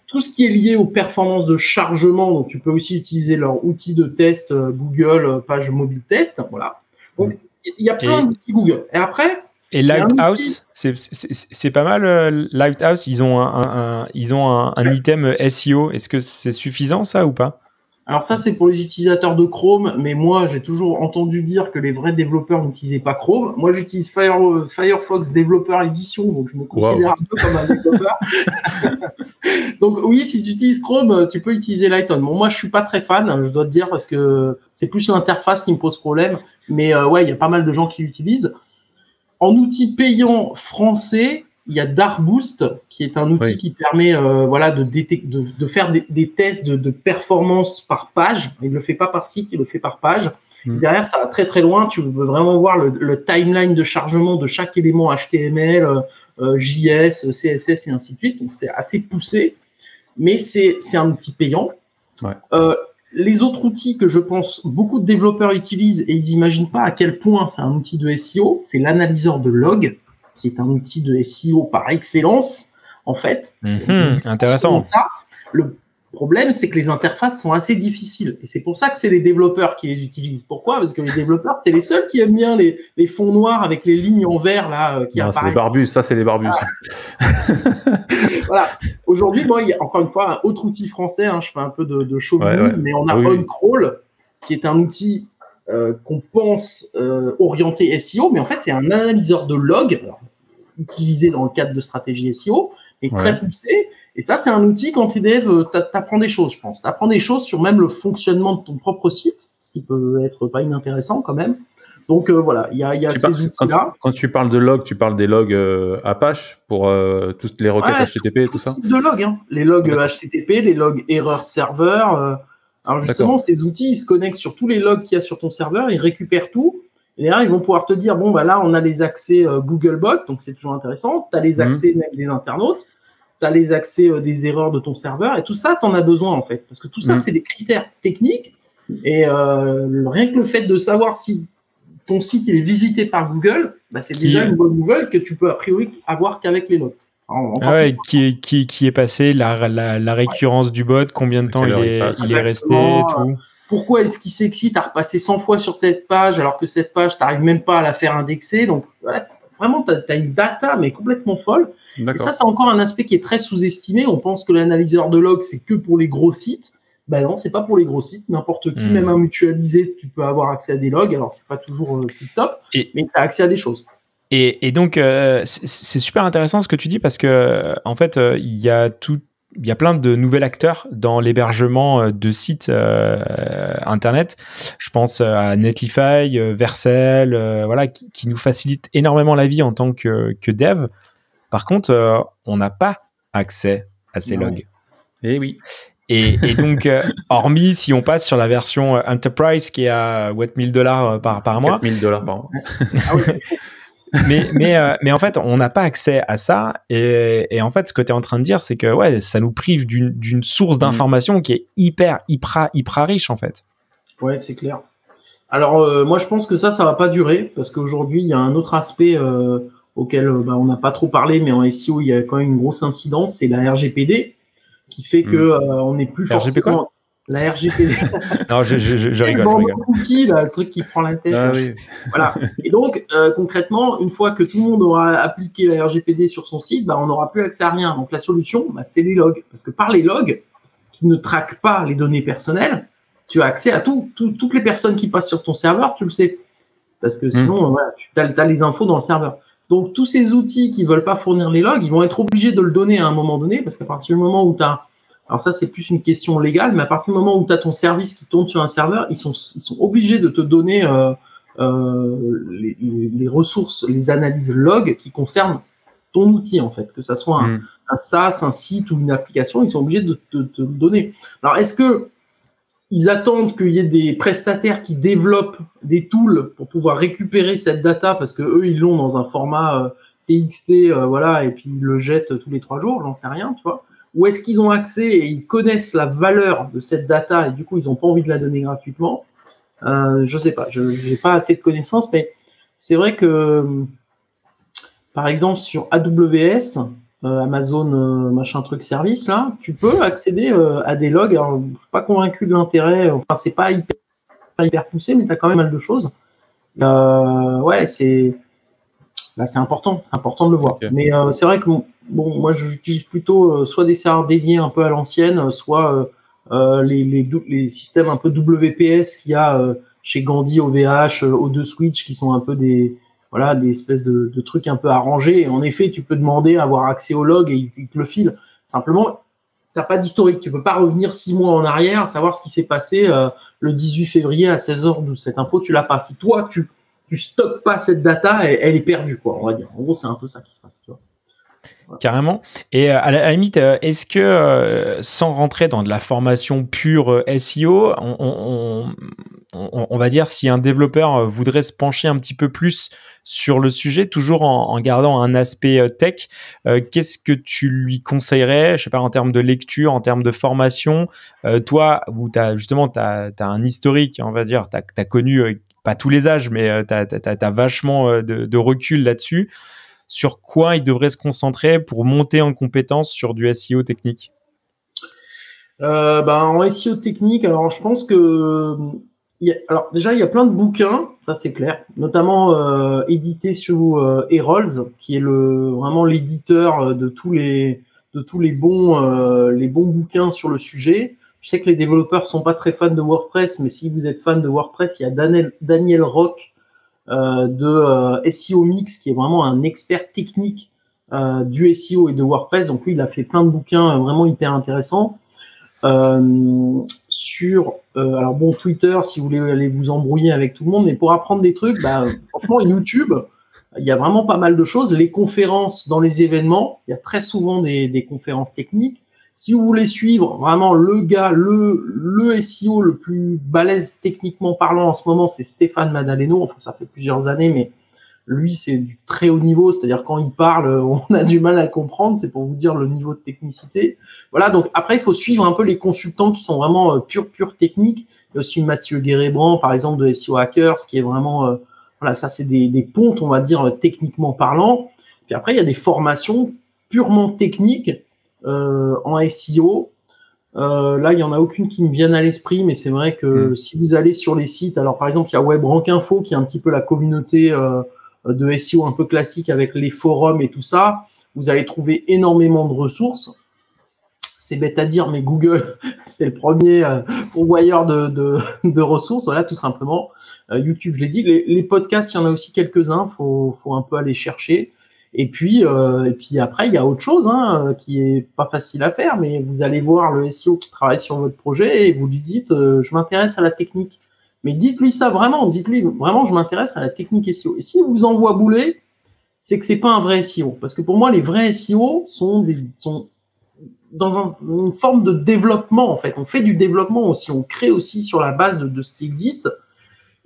tout ce qui est lié aux performances de chargement, donc tu peux aussi utiliser leur outil de test euh, Google euh, page mobile test, voilà. Donc il y a plein d'outils Google. Et après, Et Lighthouse, c'est- pas mal. euh, Lighthouse, ils ont un, un- un- ils ont un, un item SEO. Est-ce que c'est suffisant ça ou pas? Alors ça c'est pour les utilisateurs de Chrome, mais moi j'ai toujours entendu dire que les vrais développeurs n'utilisaient pas Chrome. Moi j'utilise Fire- euh, Firefox Developer Edition, donc je me considère un peu comme un développeur. donc oui, si tu utilises Chrome, euh, tu peux utiliser Lighton. Bon, moi je suis pas très fan, je dois te dire, parce que c'est plus l'interface qui me pose problème. Mais euh, ouais, il y a pas mal de gens qui l'utilisent. En outil payant français, il y a Darboost, qui est un outil Oui. qui permet euh, voilà, de, de, de faire des, des tests de, de performance par page. Il ne le fait pas par site, il le fait par page. Mm. Derrière, ça va très très loin. Tu veux vraiment voir le, le timeline de chargement de chaque élément HTML, euh, euh, JS, CSS et ainsi de suite. Donc c'est assez poussé, mais c'est c'est un outil payant. Ouais. Euh, les autres outils que je pense beaucoup de développeurs utilisent et ils imaginent pas à quel point c'est un outil de SEO, c'est l'analyseur de log, qui est un outil de SEO par excellence, en fait. Mhm, Intéressant. Ça, le problème, c'est que les interfaces sont assez difficiles. Et c'est pour ça que c'est les développeurs qui les utilisent. Pourquoi? Parce que les développeurs, c'est les seuls qui aiment bien les, les fonds noirs avec les lignes en vert là euh, qui Non, c'est des barbus, ça c'est des barbus. voilà. Aujourd'hui, bon, il y a encore une fois un autre outil français. hein, je fais un peu de, de chauvinisme, Ouais, ouais. mais on a oui. OnCrawl, qui est un outil euh, qu'on pense euh, orienté SEO, mais en fait, c'est un analyseur de log alors, utilisé dans le cadre de stratégie SEO, mais Ouais. très poussé. Et ça, c'est un outil quand tu dev, euh, t'a- t'apprends des choses, je pense. T'apprends des choses sur même le fonctionnement de ton propre site, ce qui peut être pas inintéressant quand même. Donc euh, voilà, il y a, y a ces parles- outils-là. quand tu parles de log, tu parles des logs euh, Apache pour euh, toutes les requêtes Ouais, HTTP et tout ça? de log, hein. les logs HTTP, les logs erreur serveur. Alors justement, D'accord. ces outils, ils se connectent sur tous les logs qu'il y a sur ton serveur, ils récupèrent tout. Et là, ils vont pouvoir te dire, bon, bah là, on a les accès euh, Googlebot, donc c'est toujours intéressant. Tu as les Mhm. accès même des internautes, tu as les accès euh, des erreurs de ton serveur, et tout ça, tu en as besoin en fait. Parce que tout ça, Mhm. c'est des critères techniques. Et euh, rien que le fait de savoir si ton site il est visité par Google, bah, c'est Qui- déjà une bonne nouvelle que tu peux a priori avoir qu'avec les encore Ah ouais, plus. qui, est- qui, qui est passé, la, la, la récurrence du bot, combien de temps il est, il est resté, tout. Pourquoi est-ce qu'il s'excite à repasser 100 fois sur cette page alors que cette page, t'arrives même pas à la faire indexer? Donc voilà, vraiment, tu as, une data mais complètement folle. Et ça, c'est encore un aspect qui est très sous-estimé. On pense que l'analyseur de log, c'est que pour les gros sites. Ben non, c'est pas pour les gros sites. N'importe qui, Hmm. même un mutualisé, tu peux avoir accès à des logs. Alors, c'est pas toujours euh, top, Et- mais tu as accès à des choses. Et, et donc, euh, c'est super intéressant ce que tu dis parce que, en fait, euh, il y a tout. Il y a plein de nouveaux acteurs dans l'hébergement euh, de sites euh, internet. Je pense euh, à Netlify, Vercel, euh, voilà, qui, qui nous facilitent énormément la vie en tant que, que dev. Par contre, euh, on n'a pas accès à ces Non. logs. Eh oui. Et, et donc, hormis si on passe sur la version Enterprise qui est à what 1000 dollars par, par mois, 4000 dollars par mois. Ah ouais, mais, mais, euh, mais en fait, on n'a pas accès à ça. Et, et en fait, ce que tu es en train de dire, c'est que ouais, ça nous prive d'une source d'information qui est hyper, hyper, hyper riche, en fait. Ouais, c'est clair. Alors, euh, moi, je pense que ça, ça va pas durer parce qu'aujourd'hui, il y a un autre aspect euh, auquel euh, bah, on n'a pas trop parlé, mais en SEO, il y a quand même une grosse incidence, c'est la RGPD qui fait que Mm. euh, on n'est plus forcément la RGPD. Non, je, je, je, je C'est le rigole, rigole. cookie, là, le truc qui prend la tête. Ah là, oui. Voilà. Et donc, euh, concrètement, une fois que tout le monde aura appliqué la RGPD sur son site, bah, on n'aura plus accès à rien. Donc, la solution, bah, c'est les logs. Parce que par les logs, qui ne traquent pas les données personnelles, tu as accès à tout. Tout- toutes les personnes qui passent sur ton serveur, tu le sais. Parce que sinon, euh, voilà, tu as, les infos dans le serveur. Donc, tous ces outils qui veulent pas fournir les logs, ils vont être obligés de le donner à un moment donné, parce qu'à partir du moment où tu as alors ça, c'est plus une question légale, mais à partir du moment où tu as ton service qui tourne sur un serveur, ils sont, ils sont obligés de te donner euh, euh, les, ressources, les analyses log qui concernent ton outil en fait, que ça soit un, un SaaS, un site ou une application, ils sont obligés de te, te le donner. Alors est-ce que ils attendent qu'il y ait des prestataires qui développent des tools pour pouvoir récupérer cette data parce que eux ils l'ont dans un format euh, TXT, euh, voilà, et puis ils le jettent tous les trois jours, j'en sais rien, tu vois. Ou est-ce qu'ils ont accès et ils connaissent la valeur de cette data et du coup ils n'ont pas envie de la donner gratuitement euh, Je sais pas, je n'ai pas assez de connaissances, mais c'est vrai que par exemple sur AWS, euh, Amazon euh, machin truc service là, tu peux accéder à des logs. Alors, je suis pas convaincu de l'intérêt. Enfin, c'est pas hyper, hyper poussé, mais tu as quand même mal de choses. ouais, c'est là, c'est important. C'est important de le voir. Mais c'est vrai que bon, moi, j'utilise plutôt soit des serveurs dédiés un peu à l'ancienne, soit les, les, les, systèmes un peu WPS qu'il y a chez Gandhi, OVH, O2 Switch, qui sont un peu des voilà, des espèces de, trucs un peu arrangés. En effet, tu peux demander à avoir accès au log et il te le file. Simplement, t'as pas d'historique. Tu peux pas revenir six mois en arrière, savoir ce qui s'est passé euh, le 18 février à 16h d'où cette info, tu l'as pas. Si toi, tu, tu stockes pas cette data, elle, est perdue, quoi, on va dire. En gros, c'est un peu ça qui se passe, tu vois. Carrément. Et euh, à la, limite, euh, est-ce que euh, sans rentrer dans de la formation pure SEO, on, va dire si un développeur voudrait se pencher un petit peu plus sur le sujet, toujours en, gardant un aspect tech, qu'est-ce que tu lui conseillerais, je sais pas, en termes de lecture, en termes de formation Toi, où as, justement, tu as, un historique, on va dire, tu as, connu, pas tous les âges, mais tu as, vachement de recul là-dessus sur quoi il devrait se concentrer pour monter en compétence sur du SEO technique euh, ben, En SEO technique, alors je pense que alors déjà il y a plein de bouquins, ça c'est clair, notamment euh, édités sous euh, qui est le vraiment l'éditeur euh, de tous les de tous les bons euh, les bons bouquins sur le sujet. Je sais que les développeurs sont pas très fans de WordPress, mais si vous êtes fan de WordPress, il y a Daniel, Daniel Rock de euh, SEO Mix, qui est vraiment un expert technique euh, du SEO et de WordPress. Donc lui, il a fait plein de bouquins vraiment hyper intéressants. sur alors bon Twitter si vous voulez aller vous embrouiller avec tout le monde mais pour apprendre des trucs bah, franchement YouTube il y a vraiment pas mal de choses les conférences dans les événements il y a très souvent des conférences techniques si vous voulez suivre vraiment le gars, le, le SEO le plus balèze techniquement parlant en ce moment, c'est Stéphane Madaleno. Enfin, ça fait plusieurs années, mais lui, c'est du très haut niveau. C'est-à-dire, quand il parle, on a du mal à le comprendre. C'est pour vous dire le niveau de technicité. Voilà. Donc, après, il faut suivre un peu les consultants qui sont vraiment euh, pure, pure technique. Il y a aussi Mathieu Guérébrand, par exemple, de SEO Hackers, qui est vraiment, euh, voilà, ça, c'est des, des pontes, on va dire, techniquement parlant. Puis après, il y a des formations purement techniques euh, en SEO. Euh, là, il y en a aucune qui me vienne à l'esprit, mais c'est vrai que hmm. si vous allez sur les sites, alors par exemple, il y a WebRank Info qui est un petit peu la communauté euh, de SEO un peu classique avec les forums et tout ça. Vous allez trouver énormément de ressources. C'est bête à dire, mais Google, c'est le premier euh, pourvoyeur de, de, de, ressources, voilà, tout simplement. YouTube, je l'ai dit. Les, les, podcasts, il y en a aussi quelques-uns, faut, faut un peu aller chercher. Et puis, euh, et puis après, il y a autre chose hein, qui est pas facile à faire, mais vous allez voir le SEO qui travaille sur votre projet et vous lui dites, euh, je m'intéresse à la technique. Mais dites-lui ça vraiment, dites-lui vraiment, je m'intéresse à la technique SEO. Et si vous envoie bouler, c'est que c'est pas un vrai SEO, parce que pour moi, les vrais SEO sont des, sont dans un, une forme de développement en fait. On fait du développement aussi, on crée aussi sur la base de ce qui existe.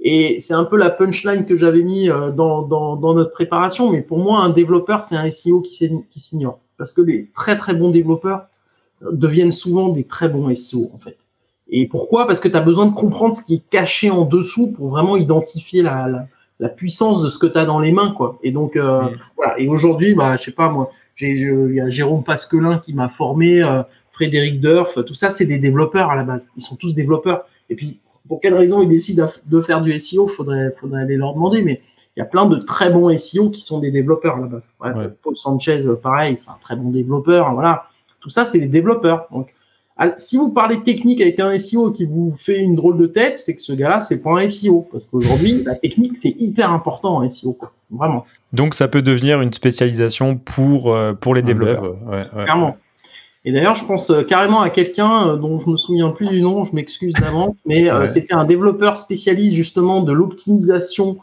Et c'est un peu la punchline que j'avais mis euh, dans, dans, dans, notre préparation. Mais pour moi, un développeur, c'est un SEO qui s'ignore. Parce que les très très bons développeurs deviennent souvent des très bons SEO en fait. Et pourquoi? Parce que tu as besoin de comprendre ce qui est caché en dessous pour vraiment identifier la, la, la puissance de ce que tu as dans les mains. quoi. Et donc, euh, mm. voilà. Et aujourd'hui, bah, je sais pas moi, il y a Jérôme Pasquelin qui m'a formé, euh, Frédéric Durf, tout ça, c'est des développeurs à la base. Ils sont tous développeurs. Et puis, pour quelle raison ils décident de faire du SEO, faudrait, faudrait aller leur demander, mais il y a plein de très bons SEO qui sont des développeurs à la base. Paul Sanchez, pareil, c'est un très bon développeur. Voilà, tout ça, c'est des développeurs. Donc, si vous parlez technique avec un SEO qui vous fait une drôle de tête, c'est que ce gars-là, c'est pas un SEO. Parce qu'aujourd'hui, la technique, c'est hyper important en SEO. Vraiment. Donc, ça peut devenir une spécialisation pour, euh, pour les développeurs. Clairement. Et d'ailleurs, je pense euh, carrément à quelqu'un euh, dont je me souviens plus du nom, je m'excuse d'avance, mais euh, c'était un développeur spécialiste justement de l'optimisation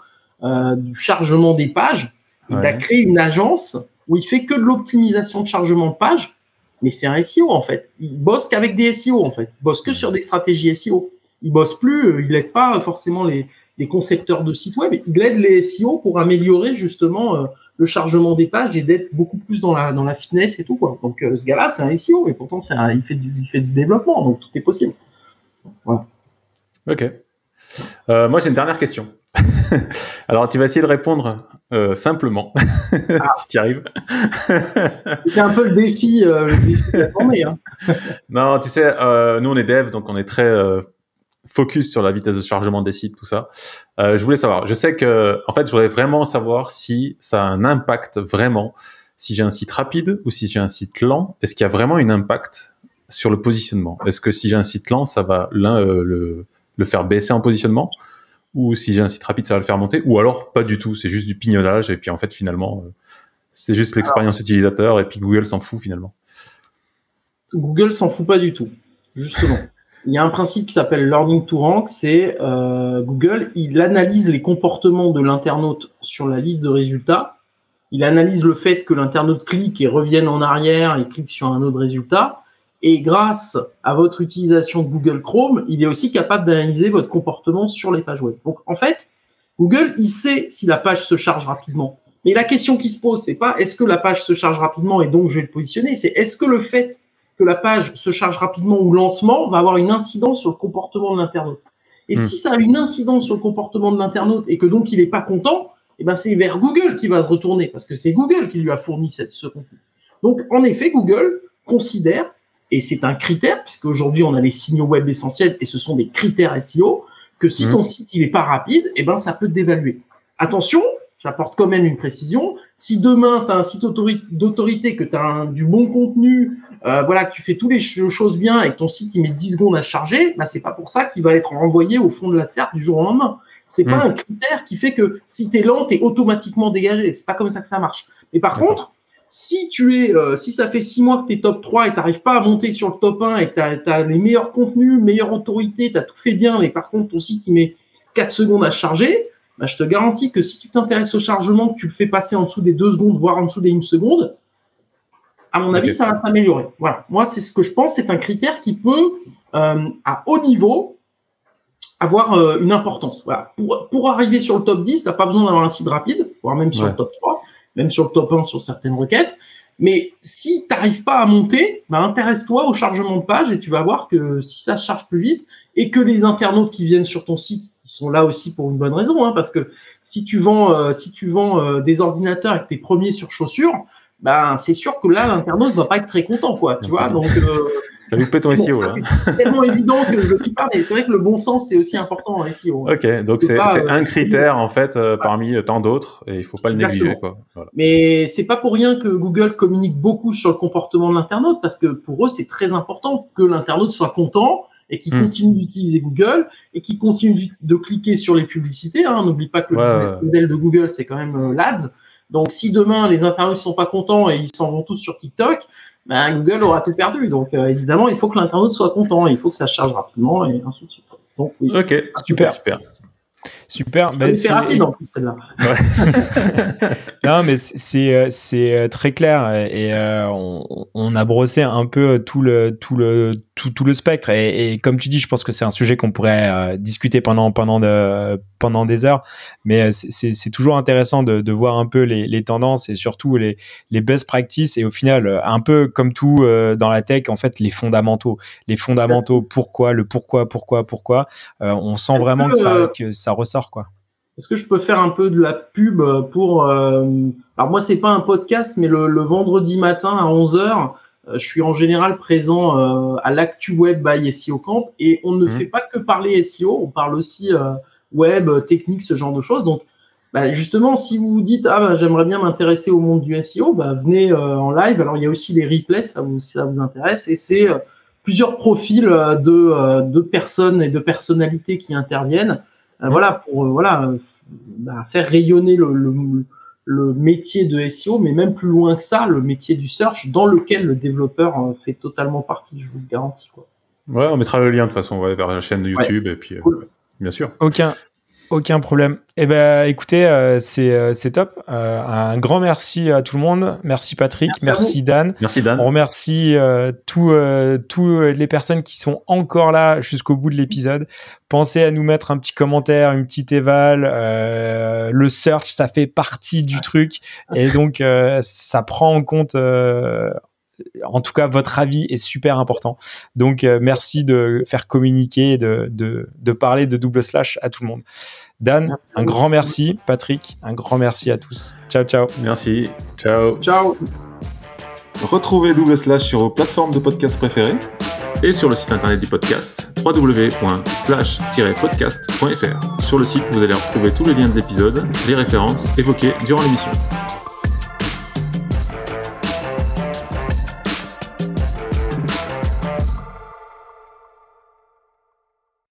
du chargement des pages. Il a créé une agence où il fait que de l'optimisation de chargement de page, mais c'est un SEO en fait. Il bosse qu'avec des SEO en fait. Il bosse que sur des stratégies SEO. Il bosse plus, il aide pas forcément les, les concepteurs de sites web. Il aide les SEO pour améliorer justement euh, le chargement des pages et d'être beaucoup plus dans la dans la finesse et tout quoi. Donc euh, ce gars-là, c'est un SEO et pourtant c'est il fait du il fait du développement, donc tout est possible. Voilà. Ok. Euh, moi j'ai une dernière question. Alors tu vas essayer de répondre euh, simplement ah. si tu y arrives. C'était un peu le défi, euh, le défi de la journée. Hein. non, tu sais, nous on est dev, donc on est très focus sur la vitesse de chargement des sites, tout ça. je voulais savoir. Je sais que, en fait, je voudrais vraiment savoir si ça a un impact vraiment. Si j'ai un site rapide ou si j'ai un site lent, est-ce qu'il y a vraiment un impact sur le positionnement? Est-ce que si j'ai un site lent, ça va l'un le, le faire baisser en positionnement? Ou si j'ai un site rapide, ça va le faire monter, ou alors pas du tout, c'est juste du pignolage, et puis en fait, finalement, euh, c'est juste l'expérience utilisateur, et puis Google s'en fout finalement. Google s'en fout pas du tout, justement. Il y a un principe qui s'appelle learning to rank, c'est euh, Google, il analyse les comportements de l'internaute sur la liste de résultats, il analyse le fait que l'internaute clique et revienne en arrière et clique sur un autre résultat, et grâce à votre utilisation de Google Chrome, il est aussi capable d'analyser votre comportement sur les pages web. Donc en fait, Google, il sait si la page se charge rapidement. Mais la question qui se pose, c'est pas est-ce que la page se charge rapidement et donc je vais le positionner, c'est est-ce que le fait que la page se charge rapidement ou lentement va avoir une incidence sur le comportement de l'internaute. Et hmm. si ça a une incidence sur le comportement de l'internaute et que donc il n'est pas content, eh ben c'est vers Google qu'il va se retourner parce que c'est Google qui lui a fourni cette, ce contenu. Donc en effet, Google considère et c'est un critère, puisque aujourd'hui on a les signaux web essentiels et ce sont des critères SEO, que si mmh. ton site il est pas rapide, eh ben ça peut te dévaluer. Attention, j'apporte quand même une précision. Si demain tu as un site d'autorité, que tu as du bon contenu, euh, voilà, que tu fais toutes les choses bien et que ton site il met 10 secondes à charger, bah c'est pas pour ça qu'il va être renvoyé au fond de la serre du jour au lendemain. C'est pas mmh. un critère qui fait que si tu es lent, tu es automatiquement dégagé. C'est pas comme ça que ça marche. Mais par contre, si tu es, euh, si ça fait six mois que tu es top 3 et tu n'arrives pas à monter sur le top 1 et que tu as, les meilleurs contenus, meilleure autorité, tu as tout fait bien, mais par contre ton site il met 4 secondes à charger, bah, je te garantis que si tu t'intéresses au chargement, que tu le fais passer en dessous des 2 secondes, voire en dessous des 1 seconde, à mon avis, ça va s'améliorer. Voilà. Moi, c'est ce que je pense, c'est un critère qui peut, euh, à haut niveau, avoir euh, une importance. Voilà. Pour, pour arriver sur le top 10, tu n'as pas besoin d'avoir un site rapide, voire même sur le top 3 même sur le top 1 sur certaines requêtes. Mais si tu n'arrives pas à monter, bah, intéresse-toi au chargement de page et tu vas voir que si ça charge plus vite et que les internautes qui viennent sur ton site, ils sont là aussi pour une bonne raison, hein, parce que si tu vends, euh, si tu vends des ordinateurs et que tu es premier sur chaussures, ben c'est sûr que là l'internaute va pas être très content, quoi. Tu vois, donc euh, T'as vu ton SEO là. C'est tellement évident que je le dis pas, mais c'est vrai que le bon sens c'est aussi important en SEO. Ok, donc c'est euh, un critère en fait euh, parmi tant d'autres et il faut pas le négliger quoi. Voilà. Mais c'est pas pour rien que Google communique beaucoup sur le comportement de l'internaute parce que pour eux c'est très important que l'internaute soit content et qu'il hmm. continue d'utiliser Google et qu'il continue de cliquer sur les publicités. Hein. N'oublie pas que le business model de Google c'est quand même euh, l'ADS. Donc si demain les internautes sont pas contents et ils s'en vont tous sur TikTok, ben, Google aura tout perdu. Donc euh, évidemment, il faut que l'internaute soit content, il faut que ça charge rapidement et ainsi de suite. Donc, oui, ok, super, super. Super. Ben, c'est rapide en plus celle-là. non, mais c'est euh, c'est euh, très clair et euh, on, on, a brossé un peu tout le tout le tout, tout le spectre et, et, comme tu dis, je pense que c'est un sujet qu'on pourrait discuter pendant pendant de, pendant des heures, mais c'est c'est toujours intéressant de, de voir un peu les, les tendances et surtout les les best practices et au final un peu comme tout dans la tech en fait les fondamentaux, les fondamentaux pourquoi le pourquoi pourquoi pourquoi on sent vraiment que, ça que ça ressort quoi. Est-ce que je peux faire un peu de la pub pour euh... alors moi c'est pas un podcast mais le, le vendredi matin à 11h euh, je suis en général présent euh, à l'actu web by SEO Camp et on ne mmh. fait pas que parler SEO, on parle aussi web, technique, ce genre de choses. Donc bah, justement si vous vous dites ah bah, j'aimerais bien m'intéresser au monde du SEO, bah, venez en live. Alors il y a aussi les replays, ça vous ça vous intéresse et c'est plusieurs profils de, de personnes et de personnalités qui interviennent. Euh, voilà, pour euh, voilà, bah, faire rayonner le, le, le, métier de SEO, mais même plus loin que ça, le métier du search, dans lequel le développeur euh, fait totalement partie, je vous le garantis. Quoi. Ouais, on mettra le lien de toute façon ouais, vers la chaîne de YouTube, et puis, bien sûr. Aucun, Aucun problème. Eh ben, écoutez, euh, c'est euh, c'est top. Euh, un grand merci à tout le monde. Merci Patrick, merci, Dan. Merci Dan. On remercie tous tous les personnes qui sont encore là jusqu'au bout de l'épisode. Pensez à nous mettre un petit commentaire, une petite éval. le search, ça fait partie du truc et donc ça prend en compte en tout cas, votre avis est super important. Donc, euh, merci de faire communiquer, de, de, de, parler de double slash à tout le monde. Dan, un grand merci. Patrick, un grand merci à tous. Ciao, ciao. Merci. Ciao. Ciao. Retrouvez double slash sur vos plateformes de podcast préférées et sur le site internet du podcast www.slash-podcast.fr. Sur le site, vous allez retrouver tous les liens de l'épisode, les références évoquées durant l'émission.